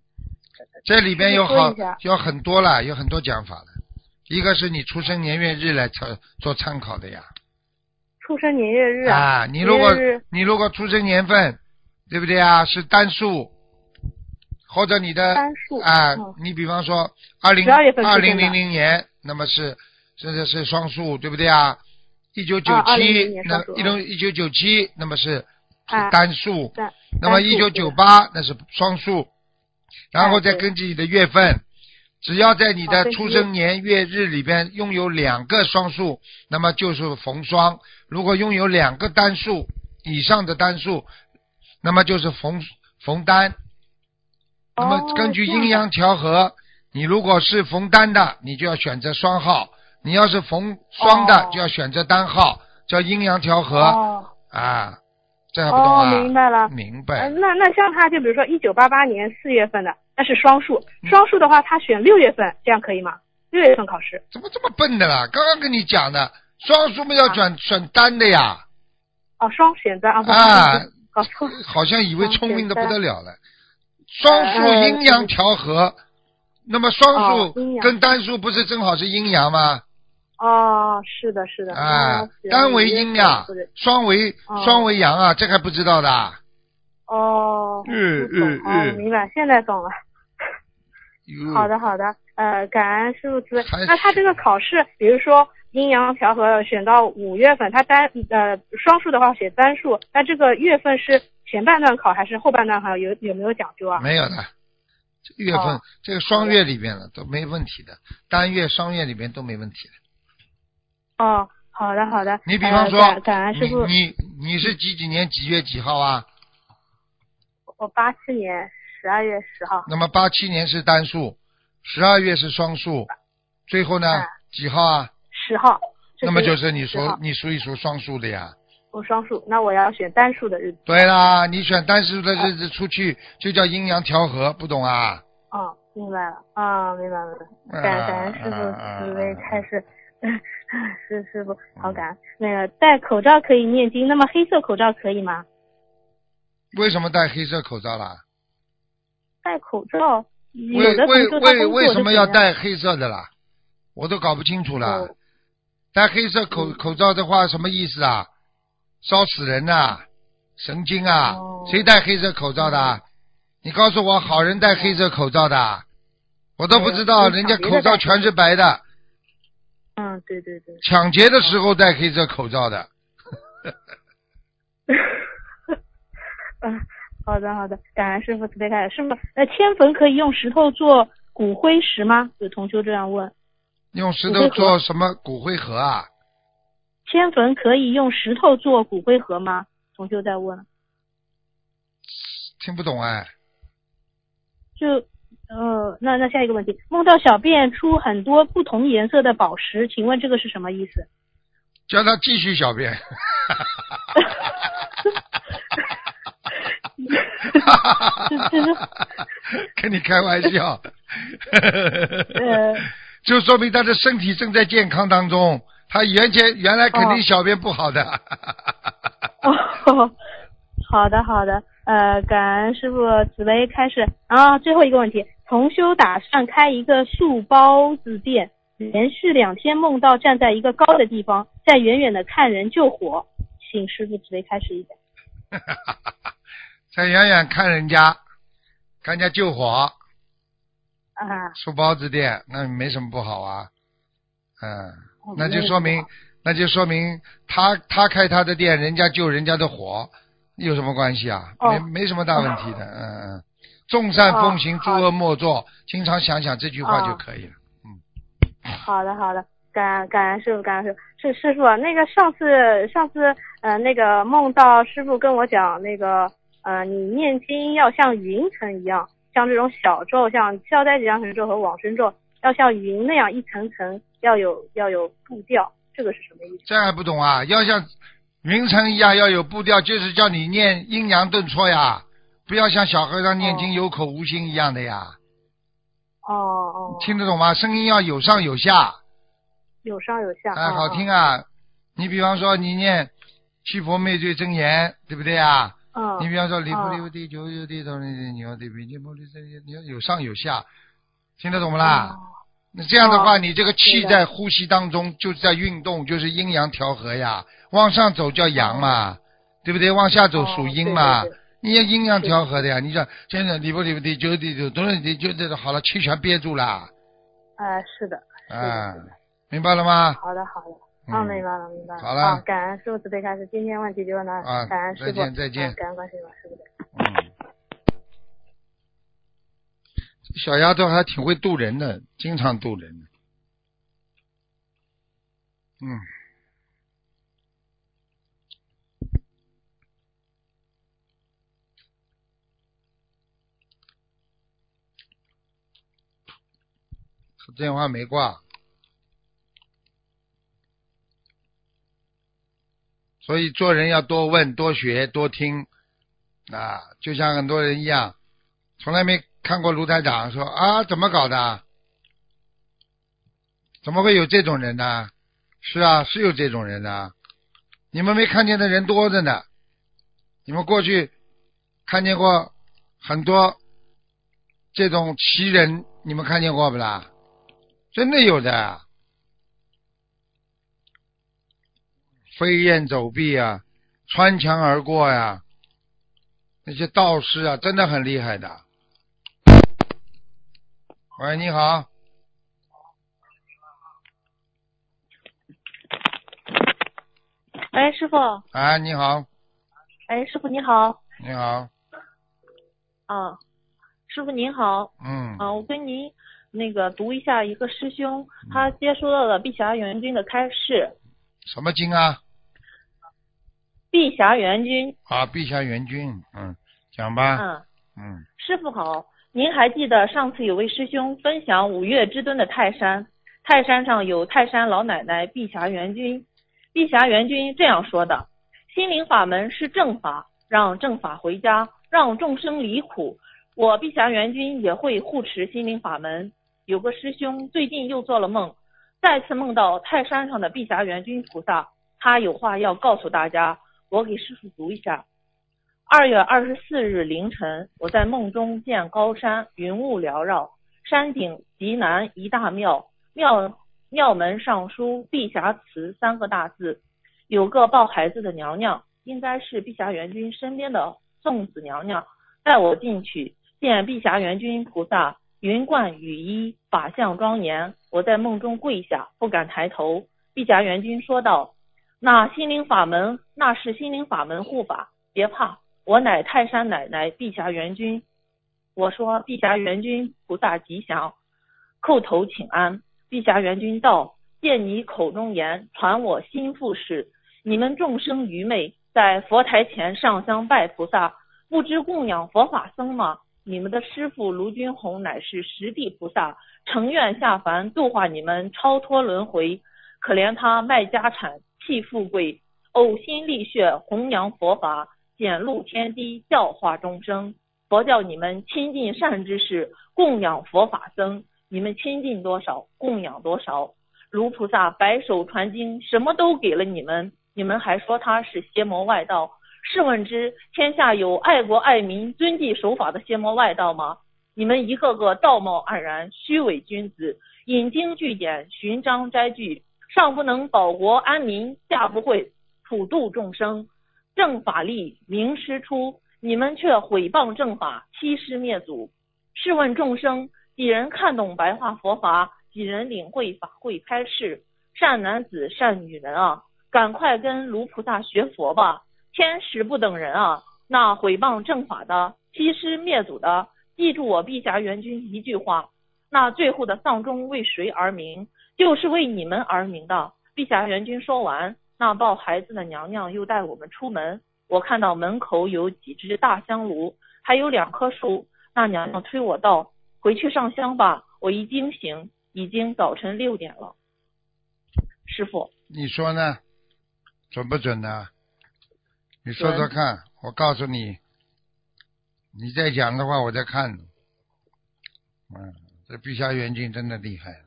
这里边有好有很多了，有很多讲法的。一个是你出生年月日来参做参考的呀，出生年月日啊，你如果你如果出生年份，对不对啊？是单数，或者你的单数啊嗯，你比方说二零12月份出生的。二零零零年，那么是这这是双数，对不对啊？一九九啊2000七，那一零一九九七，那么是是啊单数，单那么一九九八那是双数，然后再根据你的月份，只要在你的出生年月日里边拥有两个双数，那么就是逢双；如果拥有两个单数以上的单数，那么就是逢逢单。那么哦根据阴阳调和，你如果是逢单的，你就要选择双号；你要是逢双的，哦。就要选择单号，叫阴阳调和、哦。啊。这还不懂啊？哦，明白了。明白呃，那那像他就比如说一九八八年四月份的，那是双数，嗯双数的话他选六月份，这样可以吗？六月份考试。怎么这么笨的啦？刚刚跟你讲的，双数嘛要转、选单的呀。哦，双选单啊，啊好意思搞错。好像以为聪明的不得了了。呃双数阴阳调和，那么双数跟单数不是正好是阴阳吗？哦，是的，是的。啊单为阴呀，双为哦双为阳啊，这个还不知道的啊。哦，嗯嗯哦，嗯明白，现在懂了。好的，好的，呃，感恩师傅慈悲。那他这个考试，比如说阴阳调和选到五月份，他单呃双数的话写单数，那这个月份是前半段考还是后半段考？有有没有讲究啊？没有的，月份、哦这个双月里边的都没问题的，单月、双月里边都没问题的。哦，好的好的。你比方说，呃感感恩师傅，你你你是几几年几月几号啊？我八七年十二月十号。那么八七年是单数，十二月是双数，最后呢、哎几号啊？十号。那么就是你10属号你数一数双数的呀。我双数，那我要选单数的日子。对啦，你选单数的日子出去就叫阴阳调和，不懂啊？哦，明白了，啊、明白了，明白了。感感恩师傅慈悲开始，师师傅好感恩。那个戴口罩可以念经，那么黑色口罩可以吗？为什么戴黑色口罩啦？戴口罩，有为的同为为学他工作为什么要？戴黑色的啦？我都搞不清楚了哦。戴黑色口嗯口罩的话，什么意思啊？烧死人呐、神经啊！哦谁戴黑色口罩的啊？你告诉我，好人戴黑色口罩的啊？我都不知道，嗯人家口罩全是白的，嗯，对对对。抢劫的时候戴黑色口罩的。嗯，好的好的，感恩师傅慈悲开始。师傅，那，迁坟可以用石头做骨灰石吗？有同修这样问。用石头做什么骨灰盒啊？迁坟可以用石头做骨灰盒吗？同修在问。听不懂哎。就呃，那那下一个问题，梦到小便出很多不同颜色的宝石，请问这个是什么意思？叫他继续小便。哈哈哈跟你开玩笑。呃，就说明他的身体正在健康当中，他原先原来肯定小便不好的。哦，好的好的，呃，感恩师傅慈悲开示。然后最后一个问题，同修打算开一个素包子店，连续两天梦到站在一个高的地方，在远远的看人救火，请师傅慈悲开始一下。在远远看人家，看人家救火，啊，素包子店，那没什么不好啊。嗯，哦那就说明，那就说明他他开他的店，人家救人家的火，有什么关系啊？哦没没什么大问题的。嗯嗯，众善奉行，诸恶莫作，经常想想这句话就哦可以了。嗯好的，好的，感感恩师傅，感恩师傅。是师傅，那个上次上次呃那个梦到师傅跟我讲那个呃你念经要像云层一样，像这种小咒，像消灾吉祥神咒和往生咒，要像云那样一层层，要有要有步调，这个是什么意思？这还不懂啊？要像云层一样要有步调，就是叫你念阴阳顿挫呀，不要像小和尚念经哦有口无心一样的呀。哦哦，听得懂吗？声音要有上有下，有上有下，哎，哦好听。啊。你比方说你念七佛灭罪真言，对不对啊？嗯，你比方说离不哦离地九九地头你牛的比你不离这你要有上有下，听得懂不啦？哦那这样的话，哦你这个气在呼吸当中就是在运动，就是阴阳调和呀。往上走叫阳嘛，对不对？往下走哦属阴嘛。你要阴阳调和的呀。你说现在离不离不地九地头，都是你就这个好了，气全憋住了，哎，是的，是的，啊明白了吗？好的好的。啊哦，明白了，明白了。好了好感恩师傅慈悲开始，今天问题就问到。啊感恩师傅，再见再见啊感恩观世音菩萨师傅的。嗯，小丫头还挺会渡人的，经常渡人。嗯。电话没挂。所以做人要多问、多学、多听啊，就像很多人一样，从来没看过卢台长说啊，怎么搞的？怎么会有这种人呢？是啊，是有这种人的。你们没看见的人多着呢。你们过去看见过很多这种奇人，你们看见过不啦？真的有的，飞檐走壁啊，穿墙而过呀，那些道士啊，真的很厉害的。喂，你好。哎，师傅。哎，你好。哎，师傅你好。你好。啊，师傅您好。嗯。啊，我跟您那个读一下一个师兄他接收到了碧霞元君的开示。什么经啊？碧霞元君。啊，碧霞元君，嗯，讲吧。嗯。嗯。师傅好，您还记得上次有位师兄分享五岳之尊的泰山，泰山上有泰山老奶奶碧霞元君。碧霞元君这样说的：“心灵法门是正法，让正法回家，让众生离苦。我碧霞元君也会护持心灵法门。”有个师兄最近又做了梦，再次梦到泰山上的碧霞元君菩萨，他有话要告诉大家，我给师傅读一下。二月二十四日凌晨，我在梦中见高山云雾缭绕，山顶极南一大庙，庙。庙门上书“碧霞祠”三个大字，有个抱孩子的娘娘，应该是碧霞元君身边的送子娘娘。带我进去，见碧霞元君菩萨云冠雨衣，法相庄严。我在梦中跪下，不敢抬头。碧霞元君说道：“那心灵法门，那是心灵法门护法，别怕，我乃泰山奶奶碧霞元君。”我说：“碧霞元君菩萨吉祥，叩头请安。”碧霞元君道：“见你口中言，传我心腹事。你们众生愚昧，在佛台前上香拜菩萨，不知供养佛法僧吗？你们的师傅卢军红乃是实地菩萨，诚愿下凡度化你们，超脱轮回。可怜他卖家产，弃富贵，呕心沥血弘扬佛法，显露天低，教化众生。佛教你们亲近善知识，供养佛法僧。”你们亲近多少，供养多少。卢菩萨白手传经，什么都给了你们，你们还说他是邪魔外道？试问之，天下有爱国爱民、遵纪守法的邪魔外道吗？你们一个个道貌岸然、虚伪君子，引经据典、寻章摘句，上不能保国安民，下不会普度众生。正法立，名师出，你们却毁谤正法，欺师灭祖。试问众生？几人看懂白话佛法？几人领会法会开示？善男子、善女人啊，赶快跟卢菩萨学佛吧！天使不等人啊！那毁谤正法的、欺师灭祖的，记住我碧霞元君一句话：那最后的丧钟为谁而鸣？就是为你们而鸣的。碧霞元君说完，那抱孩子的娘娘又带我们出门。我看到门口有几只大香炉，还有两棵树。那娘娘推我道。回去上香吧，我一惊醒，已经早晨六点了。师傅，你说呢？准不准呢？你说说看，我告诉你，你再讲的话，我再看。嗯，这碧霞元君真的厉害，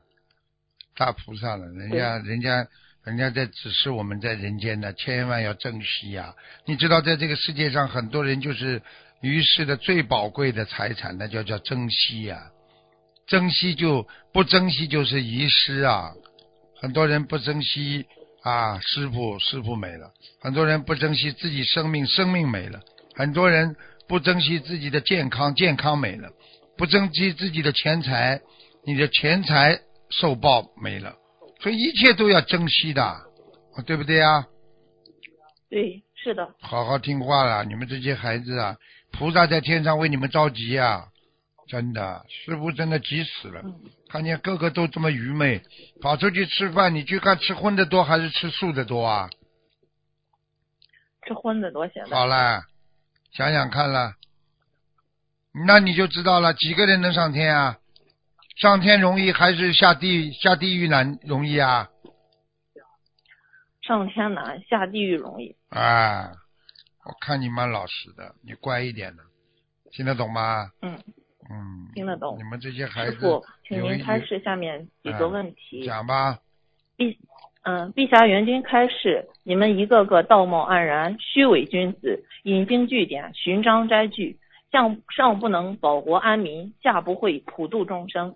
大菩萨了，人家人家人家在指示我们在人间呢，千万要珍惜呀！你知道，在这个世界上，很多人就是。于世的最宝贵的财产，那就叫珍惜呀！珍惜就不珍惜就是遗失啊！很多人不珍惜啊，师傅师傅没了；很多人不珍惜自己生命，生命没了；很多人不珍惜自己的健康，健康没了；不珍惜自己的钱财，你的钱财受报没了。所以一切都要珍惜的，对不对啊？对，是的。好好听话了，你们这些孩子啊！菩萨在天上为你们着急呀，真的，师傅真的急死了。看见个个都这么愚昧，跑出去吃饭，你去看吃荤的多还是吃素的多啊？吃荤的多些。好了，想想看了，那你就知道了，几个人能上天啊？上天容易还是下地下地狱难容易啊？上天难，下地狱容易。啊，我看你蛮老实的，你乖一点的，听得懂吗？嗯，嗯，听得懂你。们这些孩子师傅，请您开示下面几个问题。讲吧。碧嗯，碧霞元君开示，你们一个个道貌岸然、虚伪君子，引经据典、寻章摘句，上上不能保国安民，下不会普度众生。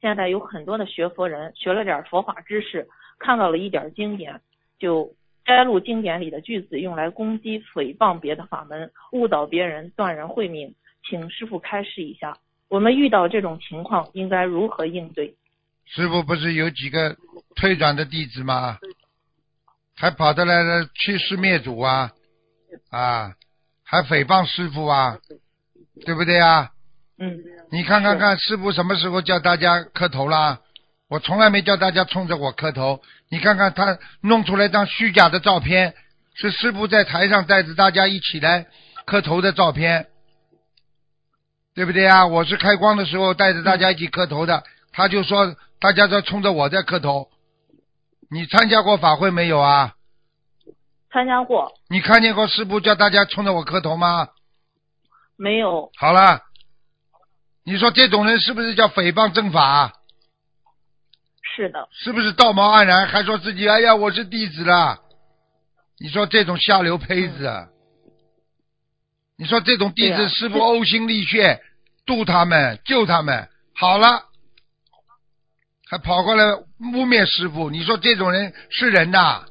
现在有很多的学佛人学了点佛法知识，看到了一点经典，就摘录经典里的句子，用来攻击、诽谤别的法门，误导别人，断人慧命。请师傅开示一下，我们遇到这种情况应该如何应对？师傅不是有几个退转的弟子吗？还跑得来了去世灭祖啊啊，还诽谤师傅啊，对不对啊？嗯，你看看看，师傅什么时候叫大家磕头啦？我从来没叫大家冲着我磕头。你看看他弄出来张虚假的照片，是师傅在台上带着大家一起来磕头的照片，对不对啊？我是开光的时候带着大家一起磕头的，他就说大家在冲着我在磕头。你参加过法会没有啊？参加过你看见过师傅叫大家冲着我磕头吗？没有？好了，你说这种人是不是叫诽谤正法？是的，是不是道貌岸然，还说自己哎呀我是弟子了？你说这种下流胚子，啊！你说这种弟子师傅呕心沥血度他们救他们，好了，还跑过来污蔑师傅，你说这种人是人呐？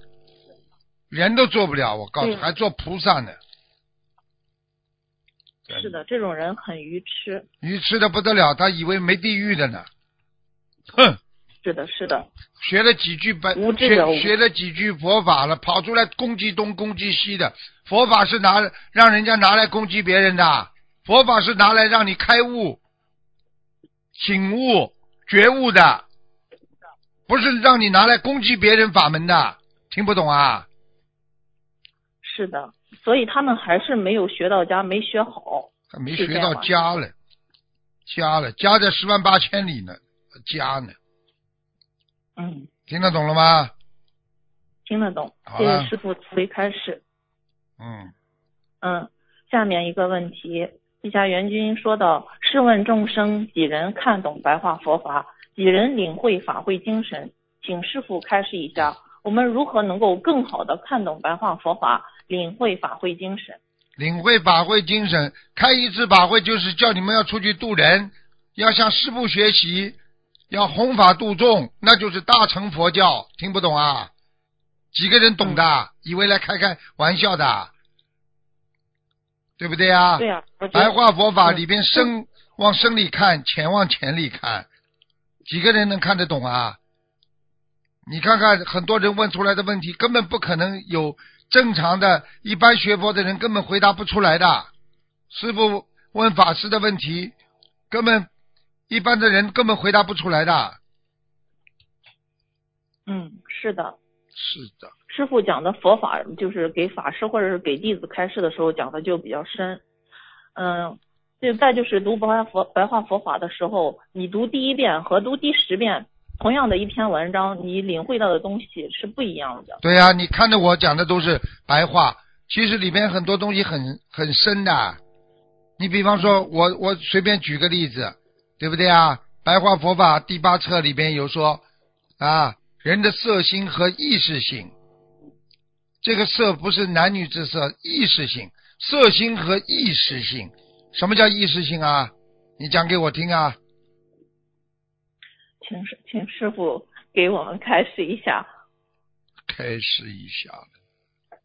人都做不了，我告诉你，还做菩萨呢。是的，这种人很愚痴。愚痴的不得了，他以为没地狱的呢。哼，是的，是的，学了几句白无知者无学学了几句佛法了，跑出来攻击东攻击西的。佛法是拿让人家拿来攻击别人的，佛法是拿来让你开悟、醒悟、觉悟的，不是让你拿来攻击别人法门的。听不懂啊？是的。所以他们还是没有学到家，没学好。还没学到家了，家了，家在十万八千里呢，家呢，嗯，听得懂了吗？听得懂。谢谢师傅慈悲开示。嗯。嗯，下面一个问题，地下元君说到：试问众生几人看懂白话佛法？几人领会法会精神？请师傅开示一下，我们如何能够更好的看懂白话佛法，领会法会精神？领会法会精神，开一次法会就是叫你们要出去度人，要向师傅学习，要弘法度众，那就是大乘佛教。听不懂啊？几个人懂的？以为来开开玩笑的，对不对啊？对呀、我觉得白话佛法嗯里边深往深里看，浅往浅里看，几个人能看得懂啊？你看看很多人问出来的问题，根本不可能有正常的一般学佛的人根本回答不出来的。师傅问法师的问题，根本一般的人根本回答不出来的。嗯，是的。是的，师傅讲的佛法，就是给法师或者是给弟子开示的时候讲的就比较深。嗯，就再就是读白话佛白话佛法的时候，你读第一遍和读第十遍，同样的一篇文章，你领会到的东西是不一样的。对呀、你看着我讲的都是白话，其实里边很多东西很很深的。你比方说，我我随便举个例子，对不对啊？白话佛法第八册里边有说啊，人的色心和意识性，这个色不是男女之色，意识性，色心和意识性，什么叫意识性啊？你讲给我听啊！请师请师傅给我们开示一下。开示一下了，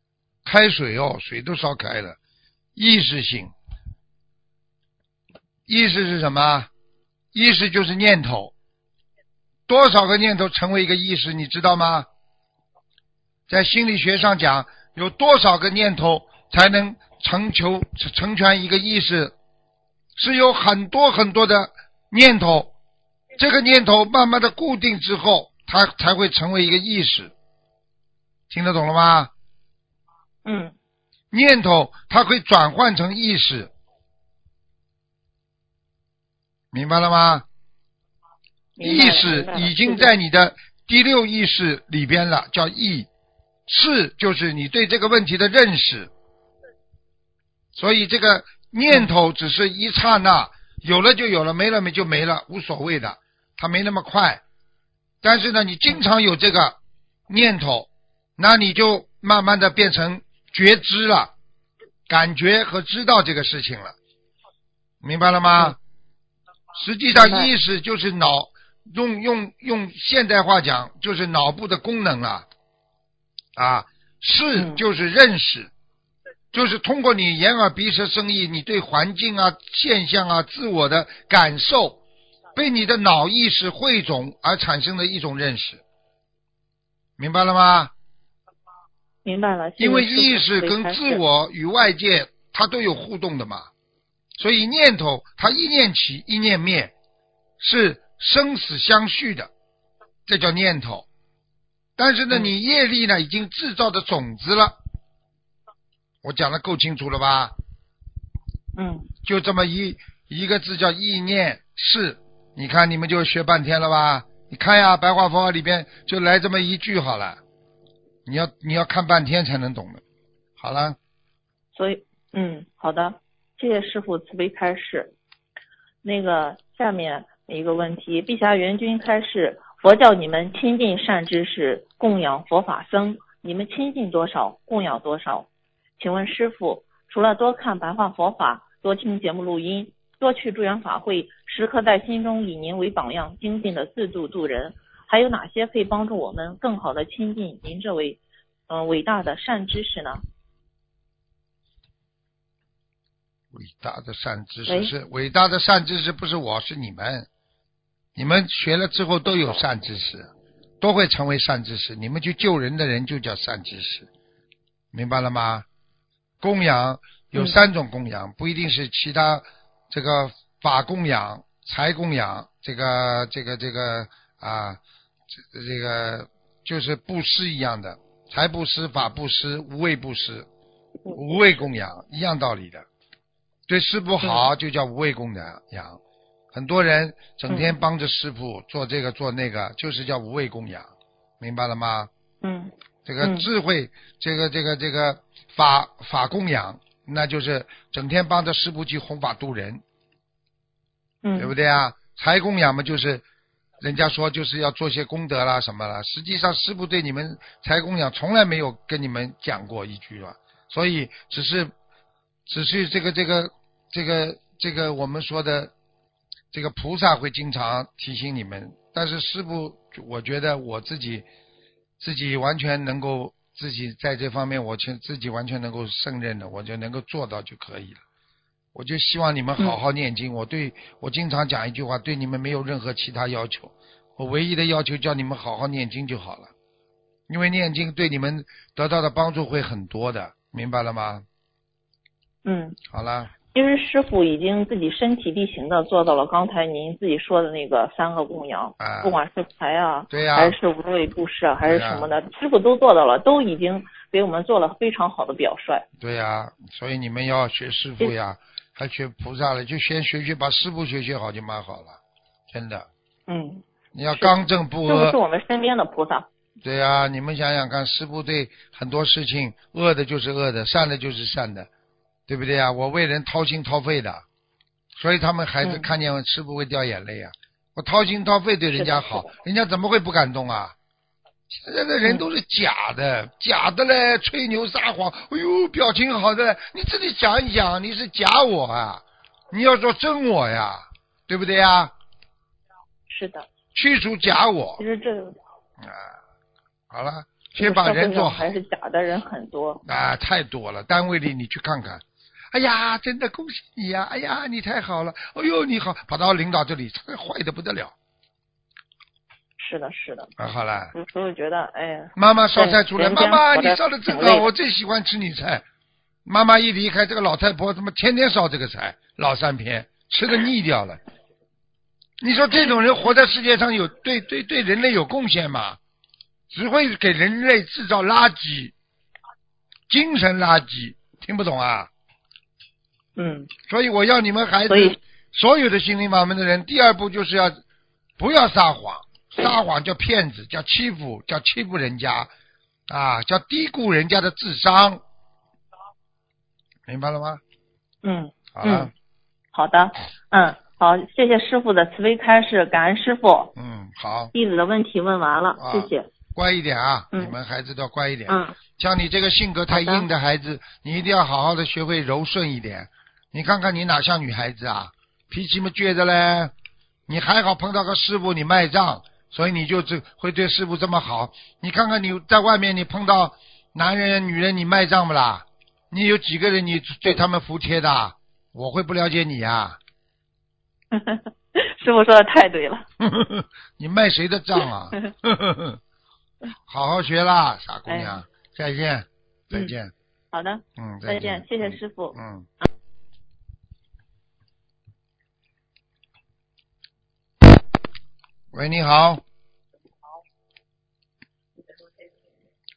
开水哦，水都烧开了。意识性，意识是什么？意识就是念头，多少个念头成为一个意识，你知道吗？在心理学上讲，有多少个念头才能成求成全一个意识？是有很多很多的念头，这个念头慢慢的固定之后，它才会成为一个意识。听得懂了吗？嗯念头它会转换成意识，明白了吗？意识已经在你的第六意识里边了，叫意识，就是你对这个问题的认识。所以这个念头只是一刹那，有了就有了，没了没就没了，无所谓的，它没那么快。但是呢，你经常有这个念头，那你就慢慢的变成觉知了，感觉和知道这个事情了，明白了吗？实际上，意识就是脑，用用用现代话讲，就是脑部的功能了。啊，识嗯就是认识，就是通过你眼耳鼻舌身意，你对环境啊、现象啊、自我的感受，被你的脑意识汇总而产生的一种认识，明白了吗？明白了。因为意识跟自我与外界它都有互动的嘛，所以念头它一念起一念灭，是生死相续的，这叫念头。但是呢，嗯你业力呢已经制造的种子了，我讲的够清楚了吧？嗯就这么一一个字叫意念是，你看你们就学半天了吧？你看呀，白话佛法里边就来这么一句好了，你要你要看半天才能懂的。好了，所以，嗯，好的，谢谢师傅慈悲开示。那个下面一个问题，碧霞元君开示，佛教你们亲近善知识，供养佛法僧，你们亲近多少，供养多少？请问师傅，除了多看白话佛法，多听节目录音，多去助缘法会，时刻在心中以您为榜样，精进的自度度人，还有哪些可以帮助我们更好的亲近您这位，嗯、伟大的善知识呢？伟大的善知识是伟大的善知识，不是我是你们，你们学了之后都有善知识，都会成为善知识。你们去救人的人就叫善知识，明白了吗？供养有嗯三种供养，不一定是其他这个法供养、财供养，这个这个这个啊，这这个就是布施一样的，财布施、法布施、无畏布施、无畏供养一样道理的。对师不好就叫无畏供养，很多人整天帮着师傅做这个做那个，就是叫无畏供养，明白了吗？嗯这个嗯智慧，这个这个这个法法供养，那就是整天帮着师傅去弘法度人，嗯，对不对啊？财供养嘛，就是人家说就是要做些功德啦什么啦，实际上师傅对你们财供养从来没有跟你们讲过一句啊，所以只是只是这个这个这个这个我们说的这个菩萨会经常提醒你们，但是师傅我觉得我自己自己完全能够自己在这方面我全自己完全能够胜任的，我就能够做到就可以了。我就希望你们好好念经。我对我经常讲一句话，对你们没有任何其他要求，我唯一的要求叫你们好好念经就好了。因为念经对你们得到的帮助会很多的，明白了吗？嗯，好了，其实师傅已经自己身体力行的做到了刚才您自己说的那个三个供养，啊不管是财啊，对呀还是无畏布施啊，还是什么的，师傅都做到了，都已经给我们做了非常好的表率。对呀、所以你们要学师傅呀，还学菩萨了，就先学学，把师傅学学好就蛮好了，真的。嗯，你要刚正不师傅是，我们身边的菩萨。对呀、你们想想看，师傅对很多事情，恶的就是恶的，善的就是善的，对不对呀？我为人掏心掏肺的，所以他们孩子嗯看见我师傅会掉眼泪啊。我掏心掏肺对人家好人家怎么会不感动啊？现在的人都是假的，假的嘞，吹牛撒谎，哎呦，表情好的嘞，你自己想一想，你是假我啊，你要说真我呀，对不对呀？是的，去除假我其实这个啊，好了，这个先把人做好还是假的人很多。啊，太多了，单位里你去看看。哎呀，真的恭喜你呀！哎呀，你太好了！哎呦，你好，跑到领导这里，这坏的不得了是的，是的，啊！好了，有时候觉得，哎呀，妈妈烧菜出来，妈妈你烧的真好，我最喜欢吃你菜。妈妈一离开，这个老太婆怎么天天烧这个菜？老三篇吃的腻掉了。你说这种人活在世界上有对对对人类有贡献吗？只会给人类制造垃圾，精神垃圾，听不懂啊？嗯，所以我要你们孩子所，所有的心灵法门的人，第二步就是要不要撒谎，撒谎叫骗子，叫欺负，叫欺负人家，啊，叫低估人家的智商，明白了吗？嗯好了嗯，好的，嗯，好，谢谢师傅的慈悲开示，感恩师傅，嗯，好，弟子的问题问完了，啊谢谢。乖一点啊，嗯。你们孩子都要乖一点。嗯。像你这个性格太硬的孩子，你一定要好好的学会柔顺一点。你看看你哪像女孩子啊，脾气么倔着嘞。你还好碰到个师傅，你卖账，所以你就这会对师傅这么好。你看看你在外面，你碰到男人、女人，你卖账不啦？你有几个人你对他们服帖的？我会不了解你呀、师傅说的太对了。你卖谁的账啊？好好学啦，傻姑娘，再见，再嗯见，好的，嗯，再见见，，谢谢师傅。嗯。喂，你好。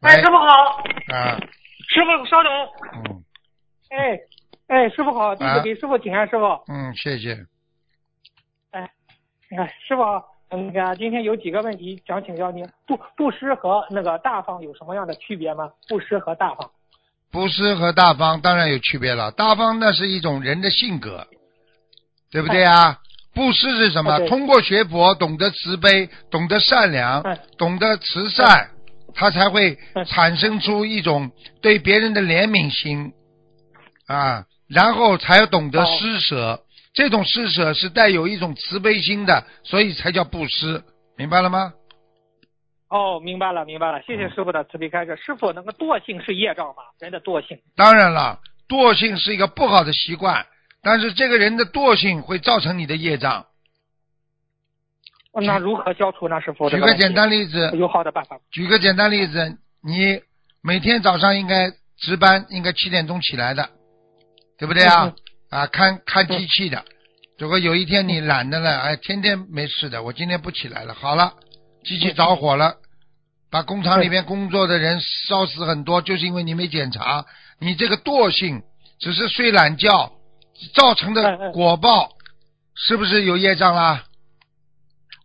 哎，喂师傅好，啊，师傅稍等。嗯哎哎，师傅好，弟啊子给师傅请安，师傅。嗯，谢谢。哎，师傅，那个今天有几个问题想请教您，布布施和那个大方有什么样的区别吗？布施和大方。布施和大方当然有区别了。大方那是一种人的性格，对不对啊？布施是什么？啊通过学佛，懂得慈悲，懂得善良，哎懂得慈善，他才会哎产生出一种对别人的怜悯心啊，然后才懂得哦施舍。这种施舍是带有一种慈悲心的，所以才叫布施，明白了吗？哦，明白了，明白了，谢嗯谢师傅的慈悲开示。师傅，那个惰性是业障吗？人的惰性。当然了，惰性是一个不好的习惯，但是这个人的惰性会造成你的业障。哦那如何消除呢？师傅，举个简单例子，有好的办法。举个简单例子，你每天早上应该值班，应该七点钟起来的，对不对啊？嗯啊，看看机器的。如果有一天你懒得了，哎，天天没事的，我今天不起来了。好了，机器着火了，把工厂里面工作的人烧死很多，就是因为你没检查，你这个惰性只是睡懒觉造成嗯的嗯果报，是不是有业障啦？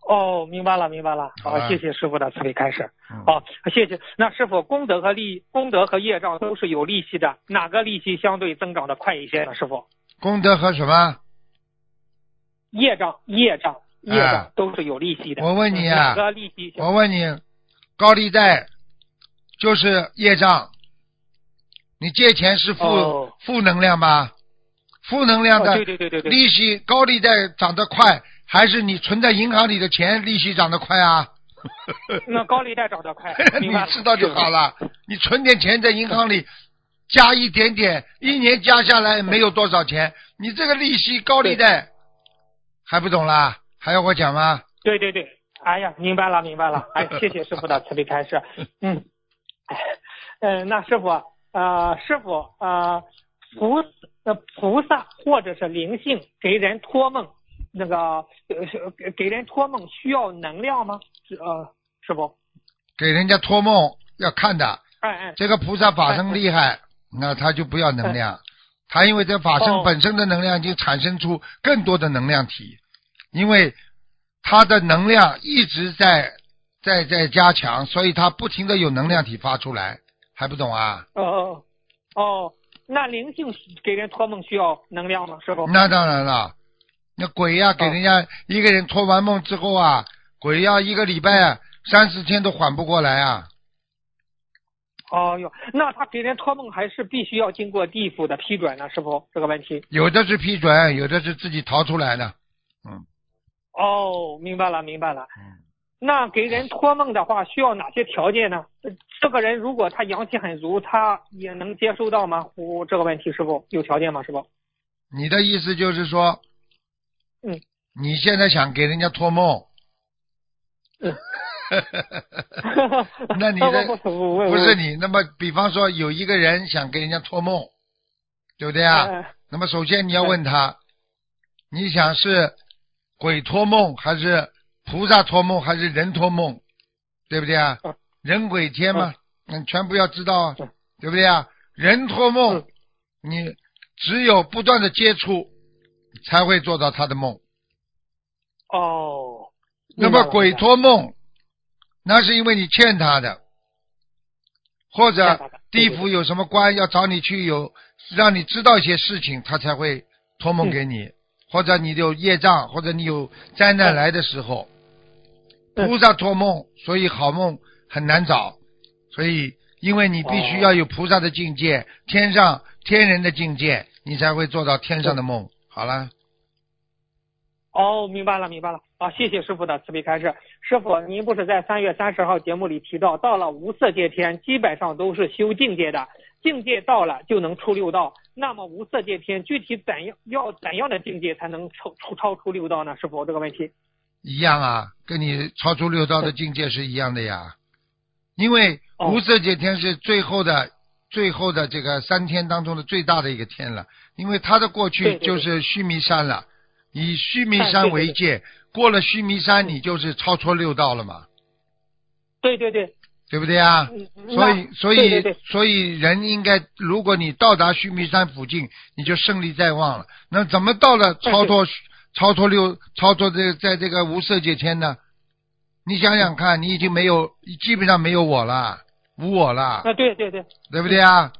哦，明白了，明白了。好谢谢师傅的慈悲开示。嗯好，谢谢。那师傅，功德和利功德和业障都是有利息的，哪个利息相对增长的快一些呢？师傅，功德和什么？业障、业障、业哎障都是有利息的。我问你啊哪个利息？我问你，高利贷就是业障，你借钱是负、哦负能量吧？负能量的哦对对对对对利息，高利贷涨得快，还是你存在银行里的钱利息涨得快啊？那高利贷涨得快，你知道就好。了。你存点钱在银行里，加一点点，一年加下来没有多少钱，你这个利息高利贷还不懂啦？还要我讲吗？对对对，哎呀，明白了明白了。哎，谢谢师傅的慈悲开示。嗯，哎，嗯，那师傅，呃，师傅，呃，菩呃菩萨或者是灵性给人托梦，那个呃给给人托梦需要能量吗？是呃，师傅，给人家托梦要看的，哎哎，这个菩萨法身厉害，那他就不要能量，他因为这法身哦。本身的能量已经产生出更多的能量体，因为他的能量一直在在在加强，所以他不停的有能量体发出来，还不懂啊？哦哦哦，那灵性给人托梦需要能量吗？师傅？那当然了，那鬼呀、给人家一个人托完梦之后啊，鬼要、一个礼拜啊三四天都缓不过来啊。哦哟，那他给人托梦还是必须要经过地府的批准呢？师傅，这个问题。有的是批准，有的是自己逃出来的。嗯哦，明白了，明白了。嗯那给人托梦的话，需要哪些条件呢？呃这个人如果他阳气很足，他也能接收到吗？我这个问题师傅有条件吗？师傅？你的意思就是说，嗯，你现在想给人家托梦，嗯 那你的 不不不不不是你。那么，比方说有一个人想给人家托梦，对不对啊？哎那么首先你要问他，你想是鬼托梦，还是菩萨托梦，还是人托梦，对不对啊？嗯？人鬼天嘛，嗯，全部要知道啊嗯，对不对啊？人托梦嗯，你只有不断的接触，才会做到他的梦。哦，那么鬼托梦，那是因为你欠他的，或者地府有什么官要找你去有，让你知道一些事情，他才会托梦嗯。给你，或者你有业障，或者你有灾难来的时候，嗯菩萨托梦，所以好梦很难找，所以因为你必须要有菩萨的境界，天上天人的境界，你才会做到天上的梦。好了，哦，明白了，明白了。啊，谢谢师傅的慈悲开示。师傅，您不是在三月三十号节目里提到，到了无色界天，基本上都是修境界的，境界到了就能出六道。那么无色界天具体怎样要怎样的境界才能超超超出六道呢？师傅，这个问题。一样啊，跟你超出六道的境界是一样的呀。因为哦。无色界天是最后的、最后的这个三天当中的最大的一个天了，因为他的过去就是须弥山了，以须弥哎山为界，过了须弥山你就是超出六道了嘛，对对对，对不对啊？嗯，所以，所以，对对对。所以人应该，如果你到达须弥山附近，你就胜利在望了。那怎么到了超脱、超脱六、超脱这在这个无色界天呢？你想想看，你已经没有，基本上没有我了，无我了，啊，对对对，对不对啊？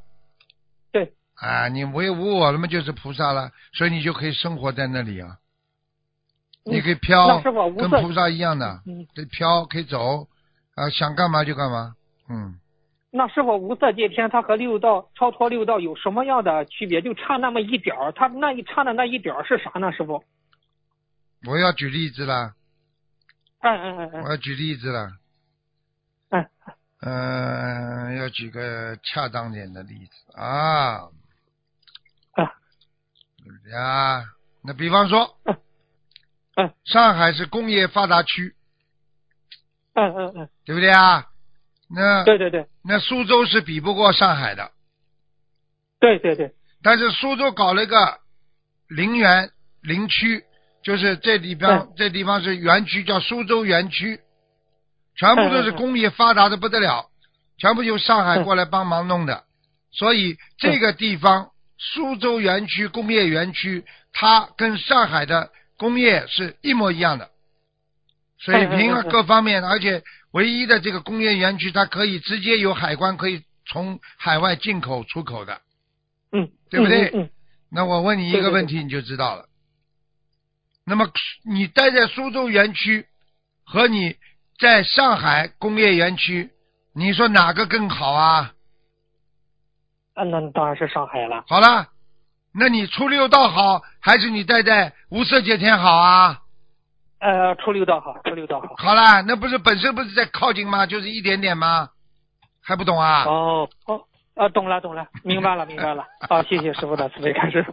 对。啊，你没有无我了嘛，就是菩萨了，所以你就可以生活在那里啊。你可以飘跟菩萨一样的，嗯，可以飘，可以走，啊，想干嘛就干嘛，嗯。那是否无色界天它和六道超脱六道有什么样的区别？就差那么一点儿，它那一差的那一点儿是啥呢？师傅？我要举例子了，嗯嗯嗯嗯。我要举例子了。嗯。嗯、要举个恰当点的例子。啊。啊对不对啊？那比方说，嗯。嗯。上海是工业发达区，嗯嗯嗯，对不对啊？那对对对。那苏州是比不过上海的，对对对，但是苏州搞了一个陵园林区，就是这地方、嗯这地方是园区，叫苏州园区，全部都是工业发达的不得了，全部由上海嗯过来帮忙弄的，所以这个地方苏州园区工业园区，它跟上海的工业是一模一样的，水平啊各方面，而且唯一的这个工业园区，它可以直接有海关可以从海外进口出口的。嗯，对不对？嗯嗯那我问你一个问题，你就知道了。那么你待在苏州园区和你在上海工业园区，你说哪个更好啊？啊，那当然是上海了。好了，那你出六道好，还是你待在无色界天好啊？呃，出六道好，出六道好。好了，那不是本身不是在靠近吗？就是一点点吗？还不懂啊？哦哦，啊，懂了懂了，明白了明白了。啊，谢谢师傅的慈悲开示。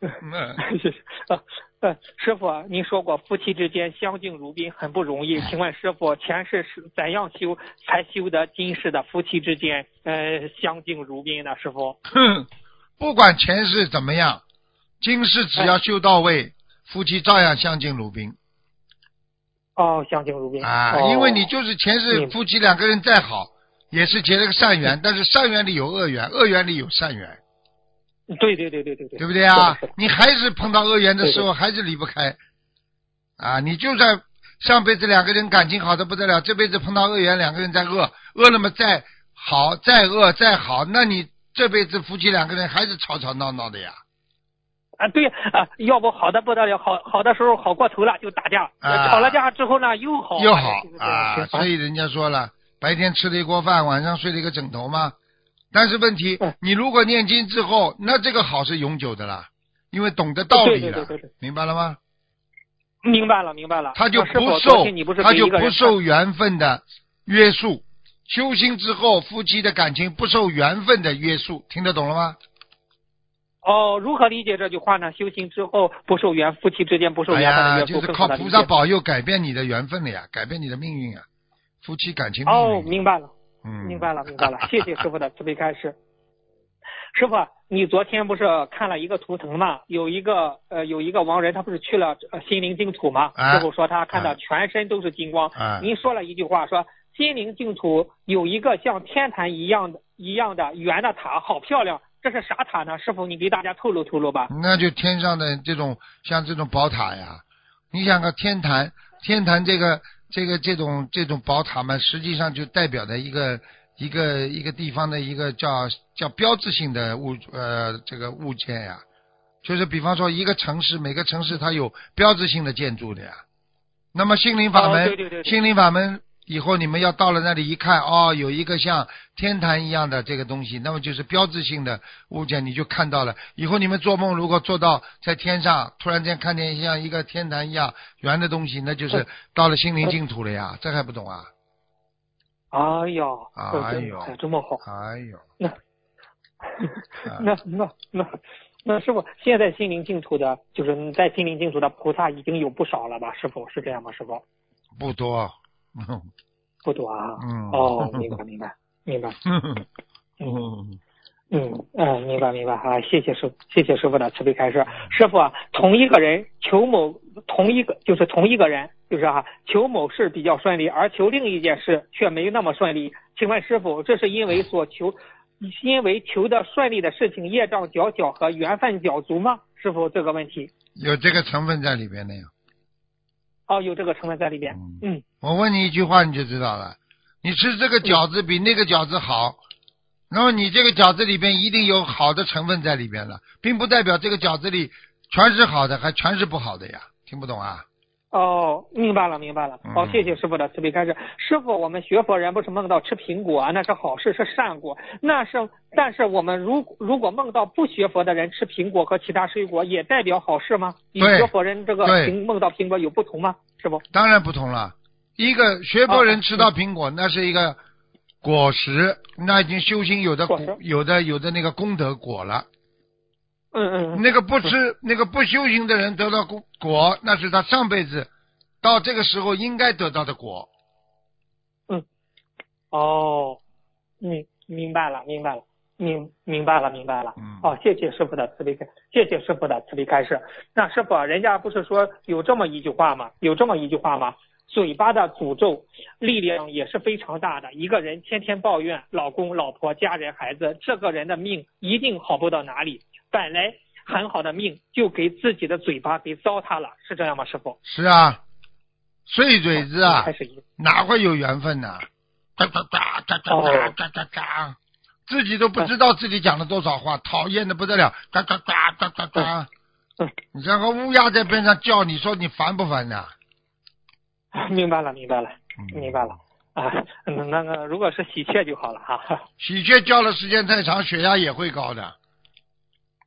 嗯 谢谢。啊呃，师傅，您说过夫妻之间相敬如宾很不容易，请问师傅前世是怎样修才修得今世的夫妻之间呃相敬如宾呢？师傅？哼，不管前世怎么样，今世只要修到位，夫妻照样相敬如宾哦，相敬如宾啊。哦、因为你就是前世夫妻两个人再好，也是结了个善缘，但是善缘里有恶缘，恶缘里有善缘，对对对对对对，对不对啊？你还是碰到恶缘的时候，还是离不开啊。你就算上辈子两个人感情好的不得了，这辈子碰到恶缘，两个人在恶，恶了么再好再恶再好，那你这辈子夫妻两个人还是吵吵闹闹的呀。啊，对啊，要不好的不得了，好好的时候好过头了就打架，啊吵了架之后呢又好，又好啊，所以人家说了，白天吃了一锅饭，晚上睡了一个枕头嘛。但是问题嗯，你如果念经之后，那这个好是永久的啦，因为懂得道理了对对对对对，明白了吗？明白了明白了，他就不受他就不受缘分的约束。修心之后，夫妻的感情不受缘分的约束，听得懂了吗？哦，如何理解这句话呢？修行之后不受缘，夫妻之间不受哎缘分约束，就是靠菩萨保佑改变你的缘分了呀，改变你的命运啊，夫妻感情命哦，明白了。嗯，明白了，明白了，谢谢师傅的慈悲开示。师傅，你昨天不是看了一个图腾吗？有一个呃，有一个亡人，他不是去了呃心灵净土吗？啊师傅说他看到啊全身都是金光。啊您说了一句话，说心灵净土有一个像天坛一样的一样的圆的塔，好漂亮。这是啥塔呢？师傅，你给大家透露透露吧。那就天上的这种像这种宝塔呀，你想个天坛，天坛这个这个这种这种宝塔嘛，实际上就代表的一个一个一个地方的一个叫叫标志性的物呃这个物件呀，就是比方说一个城市每个城市它有标志性的建筑的呀。那么心灵法门，哦对对对对心灵法门以后你们要到了那里一看，哦，有一个像天坛一样的这个东西，那么就是标志性的物件，你就看到了。以后你们做梦如果做到在天上，突然间看见像一个天坛一样圆的东西，那就是到了心灵净土了呀，这还不懂啊？哎呦，哎呦这这么好，哎呦，那啊 那那那那师傅，现在心灵净土的，就是在心灵净土的菩萨已经有不少了吧？师傅是这样吗？师傅不多，不多啊。嗯哦，明白明白明白。嗯嗯嗯，明白明白啊！谢谢师傅，谢谢师傅的慈悲开示。师傅啊，同一个人求某同一个就是同一个人，就是啊，求某事比较顺利，而求另一件事却没那么顺利。请问师傅，这是因为所求，因为求的顺利的事情业障较小和缘分较足吗？师傅这个问题，有这个成分在里边的呀。哦，有这个成分在里边。嗯，我问你一句话你就知道了，你吃这个饺子比那个饺子好，然后你这个饺子里边一定有好的成分在里边了，并不代表这个饺子里全是好的，还全是不好的呀，听不懂啊？哦，明白了，明白了。好，嗯谢谢师傅的慈悲开示。师傅，我们学佛人不是梦到吃苹果，啊那是好事，是善果。那是，但是我们如如果梦到不学佛的人吃苹果和其他水果，也代表好事吗？与学佛人这个对苹梦到苹果有不同吗？师傅？当然不同了，一个学佛人吃到苹果，那是一个果实，那已经修行有的果有的有的那个功德果了。嗯嗯嗯。那个不吃、那个不修行的人得到果果，那是他上辈子到这个时候应该得到的果。嗯哦，明明白了，明白了，明明白了，明白了。嗯哦，谢谢师傅的慈悲开，谢谢师傅的慈悲开示。那师傅啊，人家不是说有这么一句话吗？有这么一句话吗？嘴巴的诅咒力量也是非常大的。一个人天天抱怨老公、老婆、家人、孩子，这个人的命一定好不到哪里。本来很好的命，就给自己的嘴巴给糟蹋了，是这样吗，师傅？是啊，碎嘴子啊哪会有缘分呢？哒哒哒哒哒哦哒哒哒哒，自己都不知道自己讲了多少话，讨厌的不得了，哒哒哒哒哒哒嗯。你像个乌鸦在边上叫，你说你烦不烦呐？明白了，明白了，嗯明白了。啊，那那个如果是喜鹊就好了哈。喜鹊叫的时间太长，血压也会高的。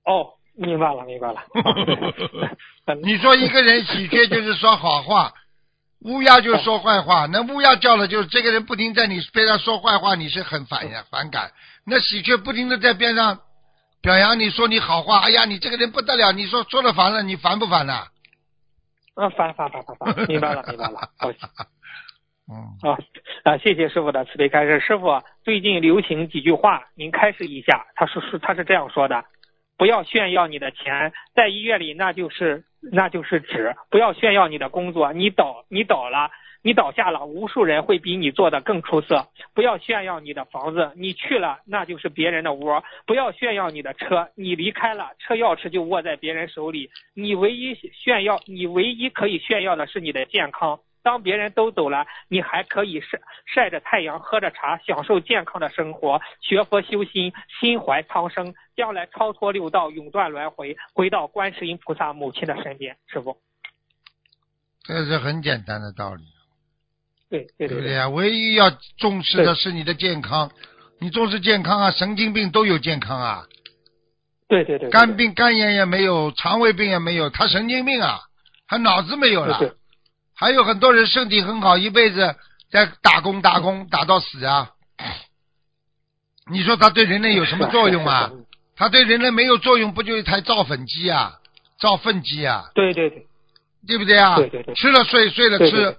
哦，明白了，明白了。嗯你说一个人喜鹊就是说好话，乌鸦就说坏话。那乌鸦叫了，就是这个人不停在你边上说坏话，你是很反呀反感。那喜鹊不停的在边上表扬你说你好话，哎呀，你这个人不得了，你说说了烦了，你烦不烦呐？啊，烦烦烦烦烦，明白了，明白了。好，嗯，啊啊，谢谢师傅的慈悲开示。师傅，最近流行几句话，您开示一下。他是是他是这样说的：不要炫耀你的钱，在医院里那就是那就是纸；不要炫耀你的工作，你倒你倒了。你倒下了，无数人会比你做的更出色。不要炫耀你的房子，你去了那就是别人的窝；不要炫耀你的车，你离开了，车钥匙就握在别人手里。你唯一炫耀，你唯一可以炫耀的是你的健康。当别人都走了，你还可以晒晒着太阳，喝着茶，享受健康的生活，学佛修心，心怀苍生，将来超脱六道，永断轮回，回到观世音菩萨母亲的身边。师傅，这是很简单的道理，对对对对不对啊？唯一要重视的是你的健康，你重视健康啊，神经病都有健康啊，对对对，对肝病、肝炎也没有，肠胃病也没有，他神经病啊，他脑子没有了。还有很多人身体很好，一辈子在打工打工打到死啊！你说他对人类有什么作用啊？他对人类没有作用，不就一台造粉机啊，造粪机啊，对对对对不对啊？对对对吃了睡，睡了吃，对对对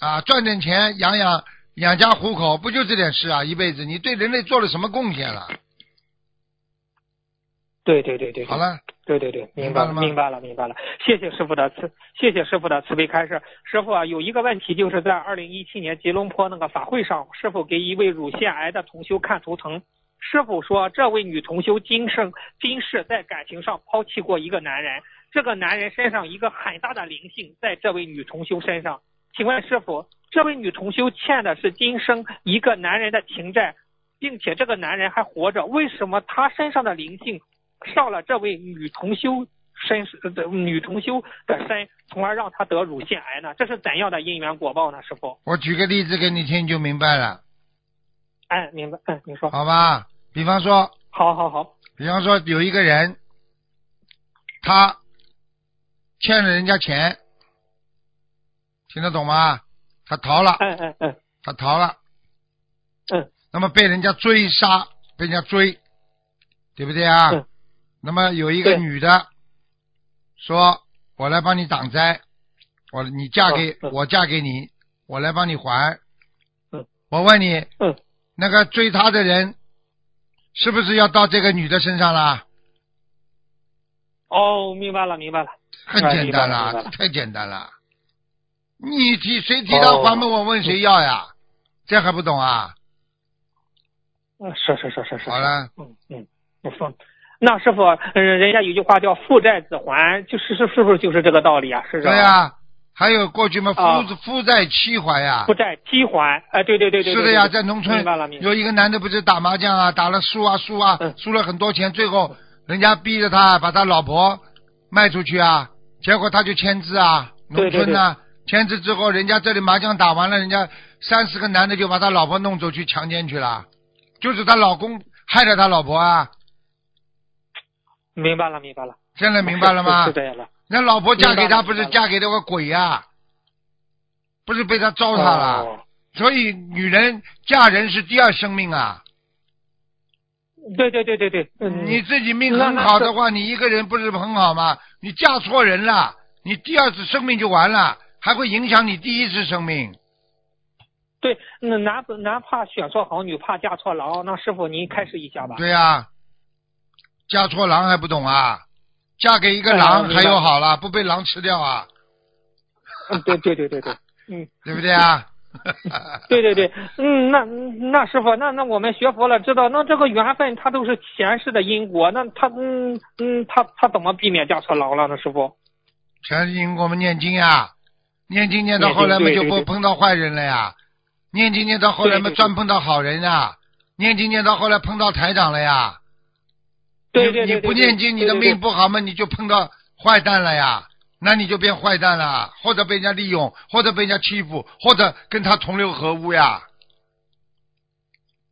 啊，赚点钱养养养家糊口，不就这点事啊？一辈子你对人类做了什么贡献了？对对对对，好了，对对对，明明白了吗白了，明白了，明白了。谢谢师傅的慈，谢谢师傅的慈悲开示。师傅啊，有一个问题，就是在二零一七年吉隆坡那个法会上，师傅给一位乳腺癌的同修看图腾。师傅说，这位女同修今生今世在感情上抛弃过一个男人，这个男人身上一个很大的灵性在这位女同修身上。请问师傅，这位女同修欠的是今生一个男人的情债，并且这个男人还活着，为什么他身上的灵性上了这位女同修身的女同修的身，从而让她得乳腺癌呢？这是怎样的因缘果报呢？师傅？我举个例子给你听就明白了，哎，明白。嗯，你说。好吧？比方说，好好好。比方说有一个人，他欠了人家钱，听得懂吗？他逃了，嗯嗯嗯，他逃了，嗯，那么被人家追杀，被人家追，对不对啊？嗯那么有一个女的说：“我来帮你挡灾，我你嫁给、我嫁给你，我来帮你还。”嗯，我问你，嗯，那个追他的人是不是要到这个女的身上了？哦，明白了，明白了。很简单了太简单了。你提谁提他还嘛？我问谁要呀？这还不懂啊？啊，是是是是是。好了，嗯嗯，我说，那师傅，呃人家有句话叫“父债子还”，就是是是不是就是这个道理啊？是这对呀、还有过去嘛，啊夫夫债妻还呀。父债妻还，哎，对对对对。是的呀，在农村。有一个男的不是打麻将啊，打了输啊输啊，嗯输了很多钱，最后人家逼着他把他老婆卖出去啊，结果他就签字啊，农对对村呢、签字之后，人家这里麻将打完了，人家三十个男的就把他老婆弄走去强奸去了，就是他老公害了他老婆啊，明白了，明白了。现在明白了吗 是？是这样的。那老婆嫁给他不是嫁给了个鬼呀、不是被他糟蹋了。哦所以女人嫁人是第二生命啊。对对对对对，嗯，你自己命很好的话，你一个人不是很好吗？你嫁错人了，你第二次生命就完了，还会影响你第一次生命。对，那男男怕选错好女，怕嫁错郎。那师傅您开示一下吧。对呀、嫁错郎还不懂啊？嫁给一个哎狼还有好了，不被狼吃掉啊？嗯，对对对对对，嗯。对不对啊？对对对，嗯，那那师傅，那那我们学佛了，知道那这个缘分它都是前世的因果，那他嗯嗯，他他怎么避免嫁错郎了呢？师傅？前世因我们念经呀，念经念到后来嘛就不碰到坏人了呀，念经念到后来嘛专碰到好人呀，念经念到后来碰到台长了呀。对对对你你不念经，你的命不好嘛，你就碰到坏蛋了呀，那你就变坏蛋了，或者被人家利用，或者被人家欺负，或者跟他同流合污呀。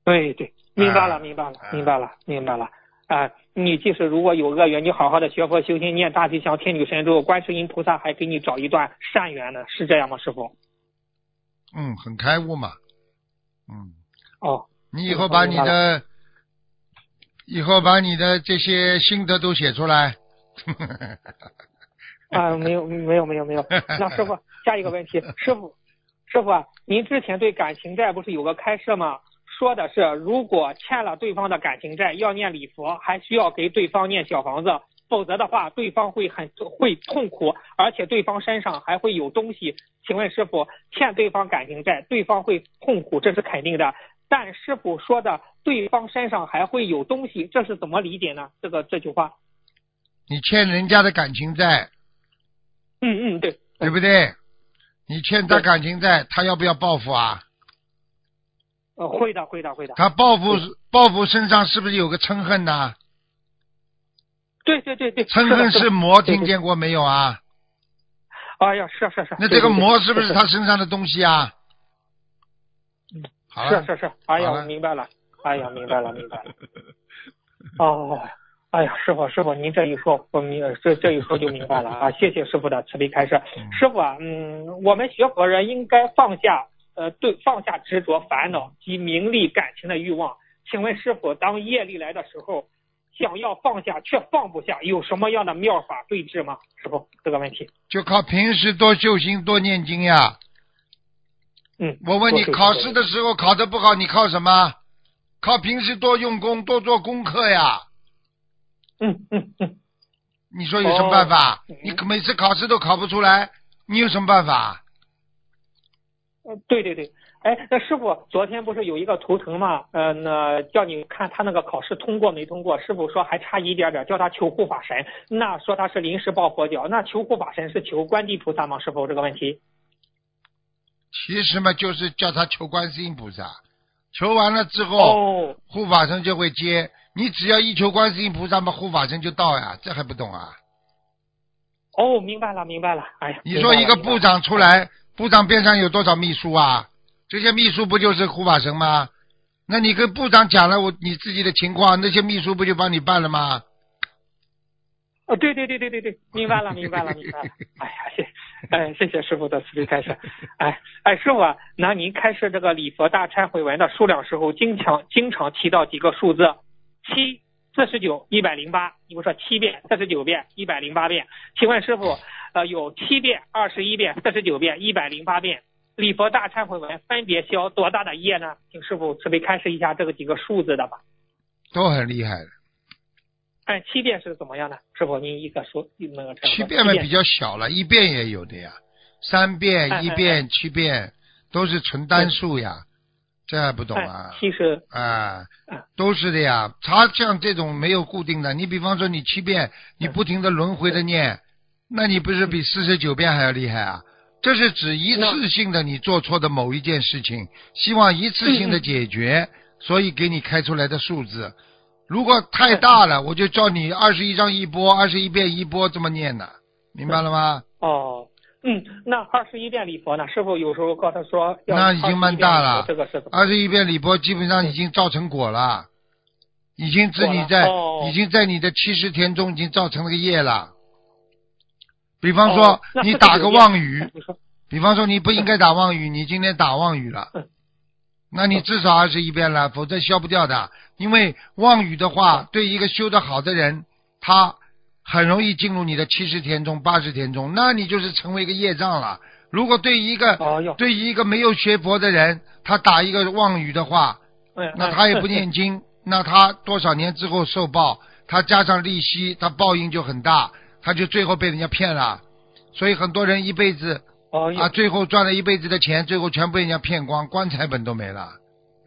对对，明白了，啊明白了啊，明白了，明白了。啊、你即使如果有恶缘，你好好的学佛修心，念大吉祥天女神咒，观世音菩萨还给你找一段善缘呢，是这样吗，师傅？嗯，很开悟嘛。嗯，哦，你以后把你的，以后把你的这些心得都写出来。啊，没有，没有，没有，没有。那师傅，下一个问题，师傅，师傅啊，您之前对感情债不是有个开示吗？说的是，如果欠了对方的感情债，要念礼佛，还需要给对方念小房子，否则的话，对方会很会痛苦，而且对方身上还会有东西。请问师傅，欠对方感情债，对方会痛苦，这是肯定的。但师傅说的对方身上还会有东西，这是怎么理解呢？这个这句话，你欠人家的感情债，嗯嗯，对，对不对？你欠他感情债，他要不要报复啊？呃，会的，会的，会的。他报复报复身上是不是有个嗔恨呐？对对对对，嗔恨是魔，听见过没有啊？哎呀，是是是。那这个魔是不是他身上的东西啊？是是是，哎呀，我明白了，哎呀，明白了，明白了。哦，哎呀，师傅，师傅，您这一说，我明这这一说就明白了啊！谢谢师傅的慈悲开示。嗯师傅啊，嗯，我们学佛人应该放下呃对放下执着、烦恼及名利、感情的欲望。请问师傅，当业力来的时候，想要放下却放不下，有什么样的妙法对治吗？师傅，这个问题。就靠平时多修心、多念经呀。嗯，我问你，考试的时候考得不好，你靠什么？靠平时多用功、多做功课呀。嗯嗯嗯，你说有什么办法？你每次考试都考不出来，你有什么办法？呃，对对对，哎，那师傅昨天不是有一个图腾嘛？呃，那叫你看他那个考试通过没通过？师傅说还差一点点，叫他求护法神。那说他是临时抱佛脚，那求护法神是求观地菩萨吗？师傅这个问题？其实嘛，就是叫他求观世音菩萨，求完了之后，哦，护法神就会接。你只要一求观世音菩萨嘛，护法神就到呀，这还不懂啊？哦，明白了，明白了。哎呀，你说一个部长出来，部长边上有多少秘书啊？这些秘书不就是护法神吗？那你跟部长讲了我你自己的情况，那些秘书不就帮你办了吗？哦，对对对对对对，明白了，明白了，明白了。哎呀，谢，哎，谢谢师傅的慈悲开示。哎哎，师傅，那您开示这个礼佛大忏悔文的数量时候，经常经常提到几个数字，七、四十九、一百零八。你不说七遍、四十九遍、一百零八遍？请问师傅，呃，有七遍、二十一遍、四十九遍、一百零八遍，礼佛大忏悔文分别消多大的业呢？请师傅慈悲开示一下这个几个数字的吧。都很厉害的。哎，七遍是怎么样的？师傅您一个说那个七遍嘛比较小了，一遍也有的呀，三遍、哎一遍、七遍都是纯单数呀，这还不懂啊哎？其实啊嗯，都是的呀。他像这种没有固定的，你比方说你七遍，你不停的轮回的念，那你不是比四十九遍还要厉害啊？这是指一次性的你做错的某一件事情，希望一次性的解决，所以给你开出来的数字。如果太大了，我就叫你二十一章一波，二十一遍一波这么念的，明白了吗？哦，嗯，那二十一遍礼佛呢？师傅有时候告他说要那已经蛮大了21遍礼佛这个是？二十一遍礼佛基本上已经造成果了，已经自己在、哦已经在你的七十天中已经造成了个业了。比方说、哦你打个妄语，比方说你不应该打妄语，你今天打妄语了嗯，那你至少二十一遍了，否则消不掉的。因为妄语的话，对一个修得好的人，他很容易进入你的七十田中、八十田中，那你就是成为一个业障了。如果对一个哦，对于一个没有学佛的人，他打一个妄语的话，嗯，那他也不念经，那他多少年之后受报，他加上利息，他报应就很大，他就最后被人家骗了。所以很多人一辈子哦啊，最后赚了一辈子的钱，最后全被人家骗光，棺材本都没了，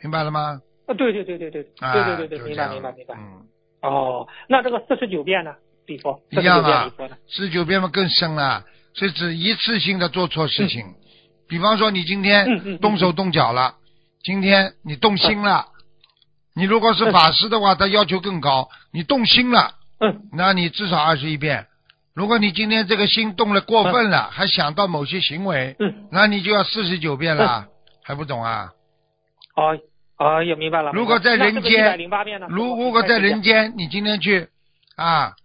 明白了吗？啊，对对对对对啊，对对对对，明白明白明白。嗯，哦，那这个四十九遍呢？比佛一样啊四？十九遍嘛更深了，是指一次性的做错事情。比方说你今天动手动脚了，今天你动心了，你如果是法师的话，他要求更高，你动心了，嗯，那你至少二十一遍。如果你今天这个心动了过分了，还想到某些行为，嗯，那你就要四十九遍了，还不懂啊？哦哦，也明白了。如果在人间？如如果在人间，间，你今天去啊，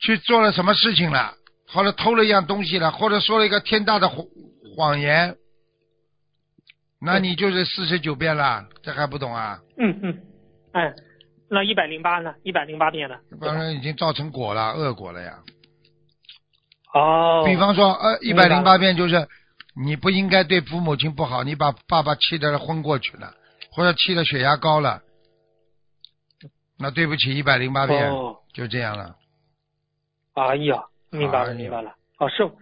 去做了什么事情了，或者偷了一样东西了，或者说了一个天大的谎谎言，那你就是四十九遍了，这还不懂啊？嗯嗯，哎，那一百零八呢？一百零八遍呢？当然已经造成果了，恶果了呀。哦，比方说，呃，一百零八遍就是你不应该对父母亲不好，你把爸爸气得昏过去了，或者气得血压高了，那对不起，一百零八遍、哦，就这样了。哎呀，明白了明白了。哦，师傅，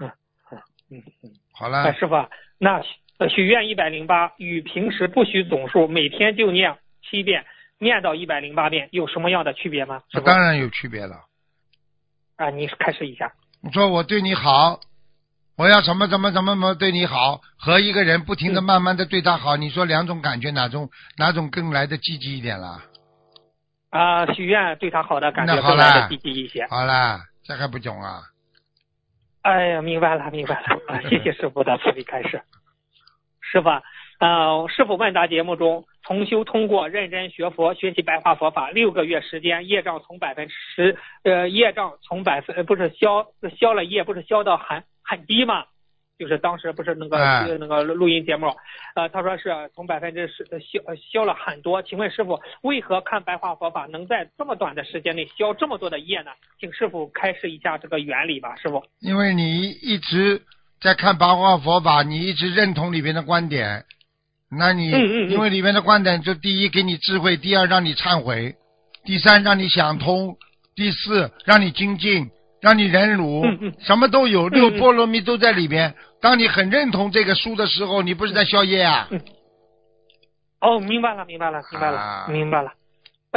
嗯嗯嗯嗯。好了哎，，师傅啊，那许愿一百零八与平时不许总数，每天就念七遍，念到一百零八遍，有什么样的区别吗？当然有区别了。啊，你开始一下。你说我对你好，我要怎么怎么怎么怎么对你好，和一个人不停的嗯慢慢的对他好，你说两种感觉哪种哪种更来的积极一点啦？啊，许愿对他好的感觉好更来的积极一些。好啦，这还不懂啊？哎呀，明白了，明白了啊！谢谢师傅的慈悲开示。师傅啊，呃，师傅问答节目中，重修通过认真学佛、学习白话佛法六个月时间，业障从百分之十，呃，业障从百分呃不是消消了业，不是消到很很低吗？就是当时不是那个、哎那个录音节目，呃，他说是从百分之十呃消呃消了很多。请问师傅，为何看白话佛法能在这么短的时间内消这么多的业呢？请师傅开示一下这个原理吧，师傅。因为你一直在看白话佛法，你一直认同里边的观点，那你、嗯嗯嗯因为里面的观点，就第一给你智慧，第二让你忏悔，第三让你想通，第四让你精进，让你忍辱，什么都有，嗯六波罗蜜都在里边。当你很认同这个书的时候，你不是在消业啊？哦，明白了，明白了，明白了，啊明白了。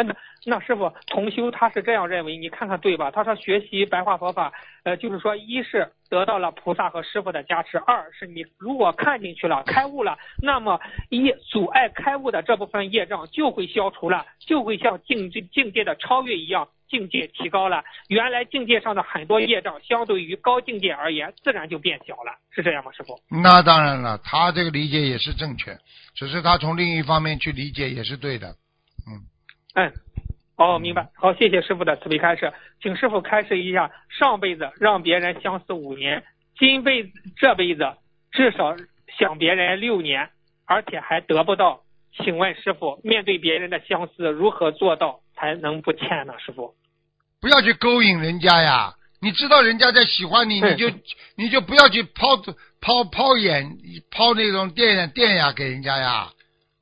那那师傅，同修他是这样认为，你看看对吧？他说学习白话佛法，呃，就是说，一是得到了菩萨和师傅的加持，二是你如果看进去了，开悟了，那么一阻碍开悟的这部分业障就会消除了，就会像境界境界的超越一样，境界提高了。原来境界上的很多业障，相对于高境界而言，自然就变小了，是这样吗，师傅？那当然了，他这个理解也是正确，只是他从另一方面去理解也是对的。嗯，哦，明白。好，谢谢师傅的慈悲开示，请师傅开示一下，上辈子让别人相思五年，今辈子这辈子至少想别人六年，而且还得不到。请问师傅，面对别人的相思，如何做到才能不欠呢？师傅，不要去勾引人家呀！你知道人家在喜欢你，你就你就不要去抛抛抛眼抛那种电电呀给人家呀。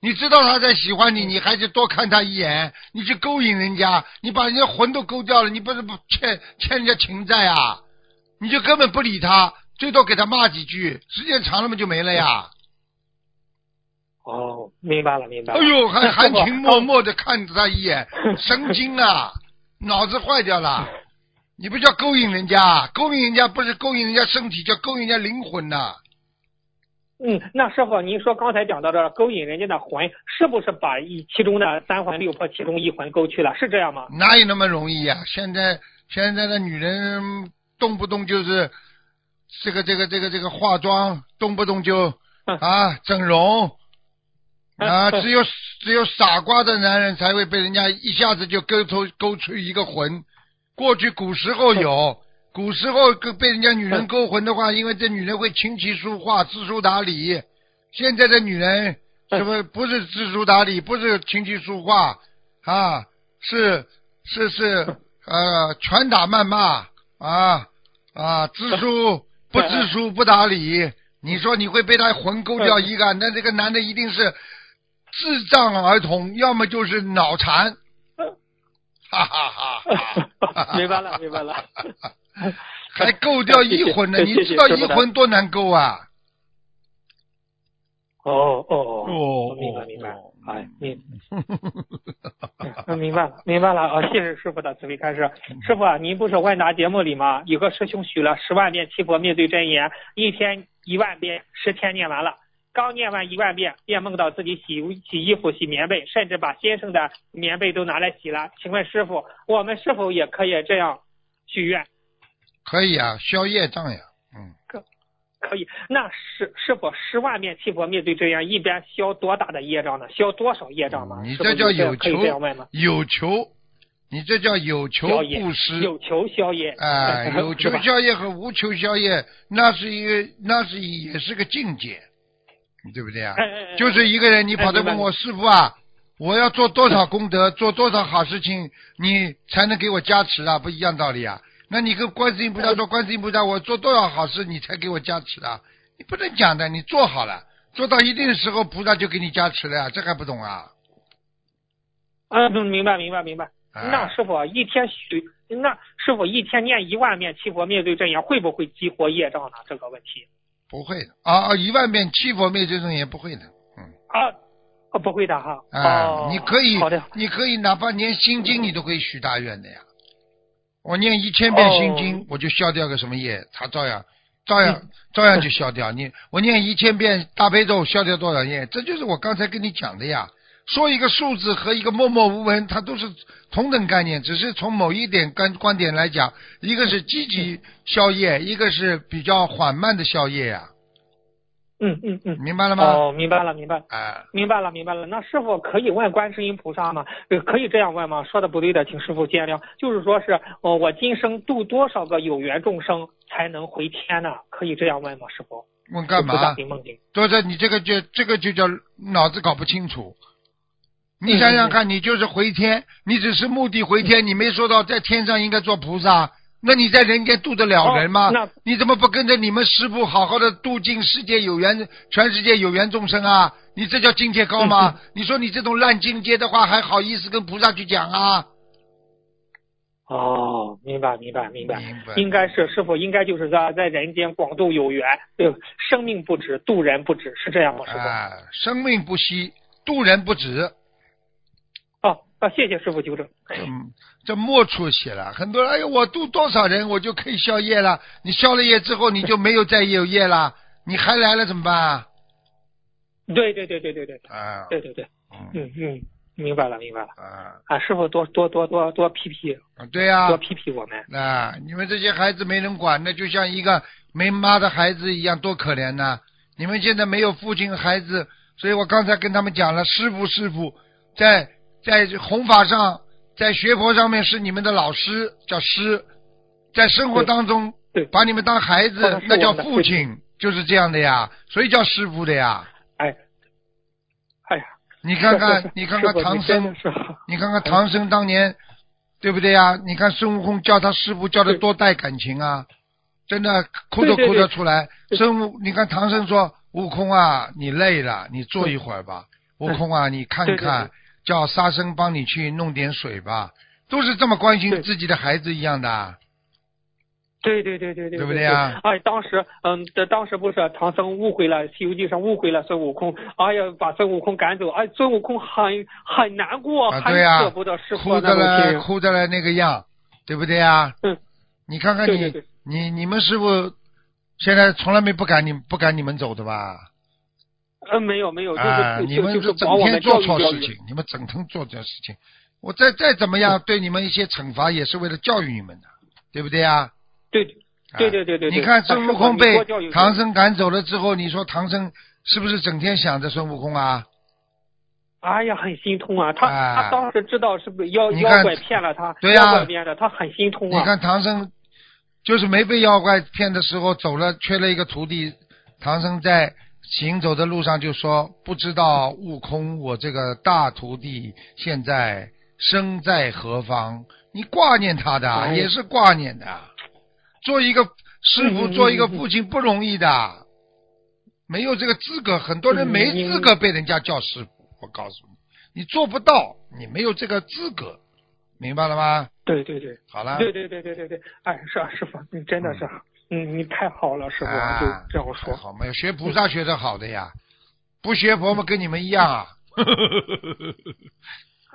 你知道他在喜欢你，你还去多看他一眼，你去勾引人家，你把人家魂都勾掉了，你不是不欠欠人家情债啊？你就根本不理他，最多给他骂几句，时间长了嘛就没了呀。哦，明白了，明白了。哎呦，还 含情脉脉的看着他一眼，神经啊，脑子坏掉了。你不叫勾引人家，勾引人家不是勾引人家身体，叫勾引人家灵魂呐、嗯，那师傅，您说刚才讲到的勾引人家的魂，是不是把一其中的三魂六魄其中一魂勾去了？是这样吗？哪有那么容易呀、现在现在的女人动不动就是这个这个这个这个化妆，动不动就嗯啊整容啊，嗯只有只有傻瓜的男人才会被人家一下子就勾出勾出一个魂。过去古时候有，古时候跟被人家女人勾魂的话，因为这女人会琴棋书画、知书达理。现在的女人什么不是知书达理，不是琴棋书画啊，是是是呃拳打谩骂啊啊，知书 不知书不达理。你说你会被他魂勾掉一个？那这个男的一定是智障儿童，要么就是脑残。哈哈哈哈！明白了，明白了。还够掉一魂呢？你知道一魂多难勾啊？哦哦哦，哦明白明白哦，哎，明，嗯，明白了明白了啊！谢谢师傅的慈悲开示。师傅啊，您不是问答节目里吗？有个师兄许了十万遍七佛灭罪真言，一天一万遍，十天念完了。刚念完一万遍，便梦到自己洗洗衣服、洗棉被，甚至把先生的棉被都拿来洗了。请问师傅，我们是否也可以这样许愿？可以啊，消业障呀。嗯，可可以，那师师傅十万遍七佛灭罪真言，一边消多大的业障呢？消多少业障呢？你这叫有求有求，你这叫有求消业布施。有求消业，哎，有求消业和无求消业，那是一个，那是也是个境界，对不对啊？哎哎哎就是一个人，你跑来问我师傅啊，我要做多少功德，做多少好事情，你才能给我加持啊？不一样道理啊？那你跟观世音菩萨说，观世音菩萨，我做多少好事，你才给我加持的？你不能讲的，你做好了，做到一定的时候，菩萨就给你加持了呀，这还不懂啊？嗯，嗯明白明白明白。哎那师傅一天许，那师傅一天念一万遍七佛灭罪真言，会不会激活业障呢？这个问题不会的啊啊！一万遍七佛灭罪真言不会的，嗯。啊，哦不会的哈。啊，哦，你可以好的，，你可以哪怕念心经，你都可以许大愿的呀。我念一千遍心经，哦我就消掉个什么业，他照样照样、嗯照样就消掉。你我念一千遍大悲咒，消掉多少业？这就是我刚才跟你讲的呀。说一个数字和一个默默无闻，它都是同等概念，只是从某一点观观点来讲，一个是积极消业，一个是比较缓慢的消业呀。嗯嗯嗯。明白了吗？哦，明白了明白了。哎，明白了，明白了。那师傅可以问观世音菩萨吗？呃，可以这样问吗？说的不对的，请师傅见谅。就是说是，呃，我今生度多少个有缘众生才能回天呢？可以这样问吗？师傅？问干嘛？给梦境。多着你这个就这个就叫脑子搞不清楚。你想想看，你就是回天，你只是目的回天，你没说到在天上应该做菩萨，那你在人间度得了人吗？哦那你怎么不跟着你们师傅好好的度尽世界有缘，全世界有缘众生啊？你这叫境界高吗？你说你这种烂境界的话，还好意思跟菩萨去讲啊？哦，明白明白明白，明白应该是师傅，应该就是在在人间广度有缘，对，生命不止，渡人不止，是这样吗？师傅？啊，生命不息，渡人不止。哦啊，谢谢师傅纠正。嗯，这末处写了，很多人哎呦，我度多少人，我就可以消业了。你消了业之后，你就没有再有业了，你还来了怎么办啊？对对对对对对啊，对对对，嗯嗯嗯，明白了明白了。啊啊，师傅多多多多多批批，啊，对呀、多批批我们。啊，你们这些孩子没人管，那就像一个没妈的孩子一样，多可怜呐！你们现在没有父亲，孩子，所以我刚才跟他们讲了，师傅师傅，在在弘法上，在学佛上面是你们的老师，叫师，在生活当中对把你们当孩子那叫父父亲，就是这样的呀，所以叫师傅的呀。哎，哎呀，你看看，你看看唐僧你看看唐僧当年，对不对呀？你看孙悟空叫他师傅叫的多带感情啊，真的哭都哭得出来。孙悟，你看唐僧说：“悟空啊，你累了，你坐一会儿吧。悟空啊，你看看，叫沙僧帮你去弄点水吧。”都是这么关心自己的孩子一样的。对对对对对，对不对啊哎，当时，嗯，这当时不是唐僧误会了，《西游记》上误会了孙悟空，哎呀，把孙悟空赶走，哎，孙悟空很很难过，啊，很对呀、舍不得师傅哭的了，哭的了那个样，对不对啊？嗯，你看看你，对对对你你们师傅现在从来没不赶你不赶你们走的吧？嗯，没有没有，就是、啊，你们就是整天做。错事情，你们整天做这事情，我再再怎么样对你们一些惩罚，也是为了教育你们的，对不对啊对对对对对。你看孙悟空被唐僧赶走了之后，你说唐僧是不是整天想着孙悟空啊？哎呀，很心痛啊！他、哎他当时知道是不是妖妖怪骗了他，对呀他很心痛啊。你看唐僧就是没被妖怪骗的时候走了，缺了一个徒弟。唐僧在行走的路上就说：“不知道悟空，我这个大徒弟现在身在何方？你挂念他的，哎也是挂念的。做一个师傅，做一个父亲不容易的，没有这个资格，很多人嗯没嗯资格被人家叫师傅。我告诉你，你做不到，你没有这个资格，明白了吗？对对对。好了。对对对对对对，哎，是啊，师傅，你真的是，嗯，你太好了，师傅，啊，就这样说。好嘛，学菩萨学的好的呀，不学佛嘛，跟你们一样啊。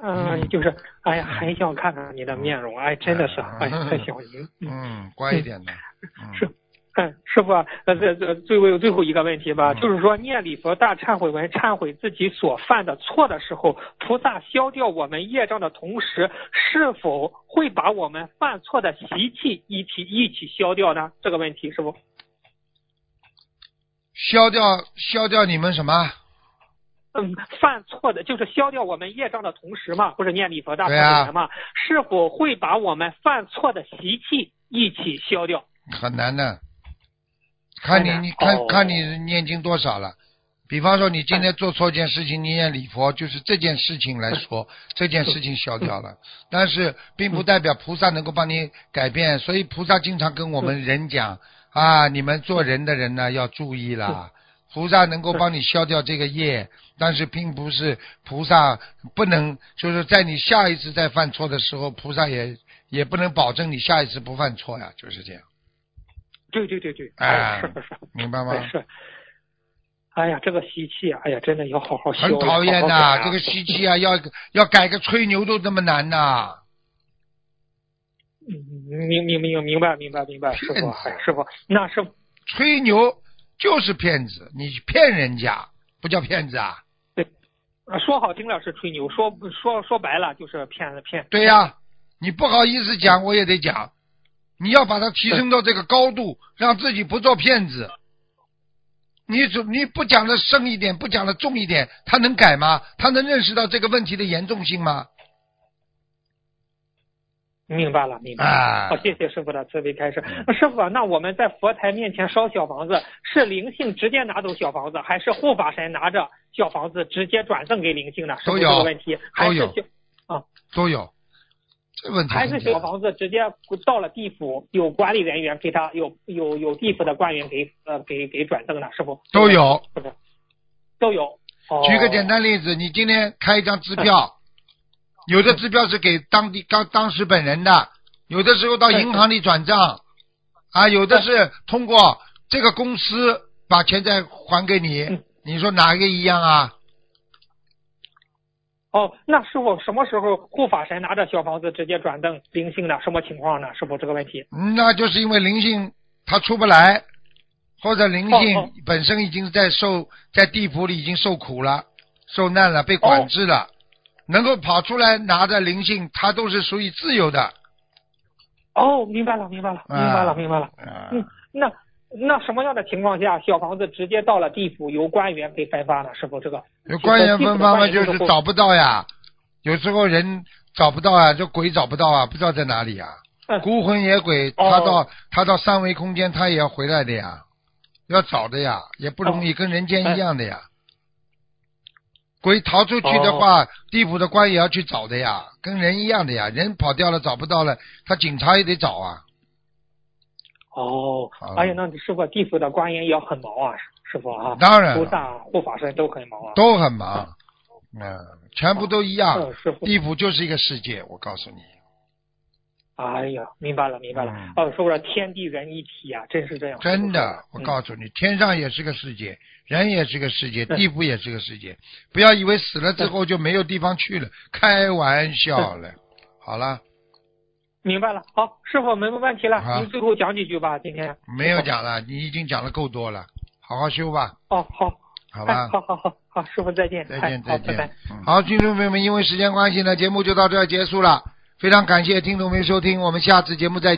嗯，就是，哎呀，很想看看你的面容，哎，真的是，哎，太想您。嗯，嗯，乖一点的。嗯是，嗯，师傅啊，呃，这这最后最后一个问题吧，嗯就是说念礼佛大忏悔文忏悔自己所犯的错的时候，菩萨消掉我们业障的同时，是否会把我们犯错的习气一起一起消掉呢？这个问题师傅。消掉消掉你们什么？嗯，犯错的就是消掉我们业障的同时嘛，不是念礼佛大忏悔文嘛？是否会把我们犯错的习气一起消掉？很难的，看你你看哦。看你念经多少了。比方说，你今天做错一件事情，你念礼佛，就是这件事情来说，这件事情消掉了。但是，并不代表菩萨能够帮你改变，所以菩萨经常跟我们人讲啊，你们做人的人呢要注意啦。菩萨能够帮你消掉这个业，但是并不是菩萨不能，就是在你下一次再犯错的时候，菩萨也也不能保证你下一次不犯错呀，就是这样，对对对对，哎哎，是是是，明白吗？哎是。哎呀，这个吸气啊，哎呀，真的要好好修，很讨厌呐、呐、这个吸气啊，要要改个吹牛都这么难呐、嗯，明明明明白明白明白，师傅，哎，师傅，那是，吹牛就是骗子，你骗人家不叫骗子啊？对说好听了是吹牛，说说说白了就是骗子骗。对呀、你不好意思讲，我也得讲，你要把它提升到这个高度，让自己不做骗子。你总你不讲的深一点，不讲的重一点，他能改吗？他能认识到这个问题的严重性吗？明白了，明白了。啊好，谢谢师傅的慈悲开示。师傅啊，那我们在佛台面前烧小房子，是灵性直接拿走小房子，还是护法神拿着小房子直接转赠给灵性呢？都有这个问题，还是有啊都有，这问题还是小房子直接到了地府，有管理人员给他，有有有地府的官员给呃给给转赠的，是不都有。是不是？都有。哦、举个简单例子，你今天开一张支票，有的支票是给当地当当时本人的，有的时候到银行里转账，啊，有的是通过这个公司把钱再还给你嗯，你说哪个一样啊？哦，那师傅什么时候护法神拿着小房子直接转赠灵性的？什么情况呢？师傅这个问题。嗯那就是因为灵性它出不来，或者灵性本身已经在受在地府里已经受苦了、受难了、被管制了，能够跑出来拿着灵性，它都是属于自由的。哦，明白了，明白了，明白了，明白了。啊，嗯，那那什么样的情况下，小房子直接到了地府，由官员给分发呢？师傅，这个有官员分发嘛，就是找不到呀，有时候人找不到啊，这鬼找不到啊，不知道在哪里啊。嗯孤魂野鬼，哦他到他到三维空间，他也要回来的呀，要找的呀，也不容易，哦跟人间一样的呀。鬼逃出去的话，地府的官也要去找的呀，跟人一样的呀。人跑掉了，找不到了，他警察也得找啊。哦好，哎呀，那师傅，地府的官员也很忙啊，师傅啊，当然了，菩萨、护法神都很忙啊。都很忙，嗯，全部都一样。地府就是一个世界，我告诉你。哎呀，明白了，明白了嗯。哦，说了天地人一体啊，真是这样。真的，我嗯告诉你，天上也是个世界，人也是个世界，嗯地府也是个世界。不要以为死了之后就没有地方去了，开玩笑了。好了，明白了。好，师傅没问题了，好您最后讲几句吧，今天。没有讲了，你已经讲的够多了，好好修吧，哦，好，好吧哎，？好好好好，师傅再见。再见，哎，再见拜拜。。嗯好，听众朋友们，因为时间关系呢，节目就到这儿结束了。非常感谢听众朋友收听，我们下次节目再。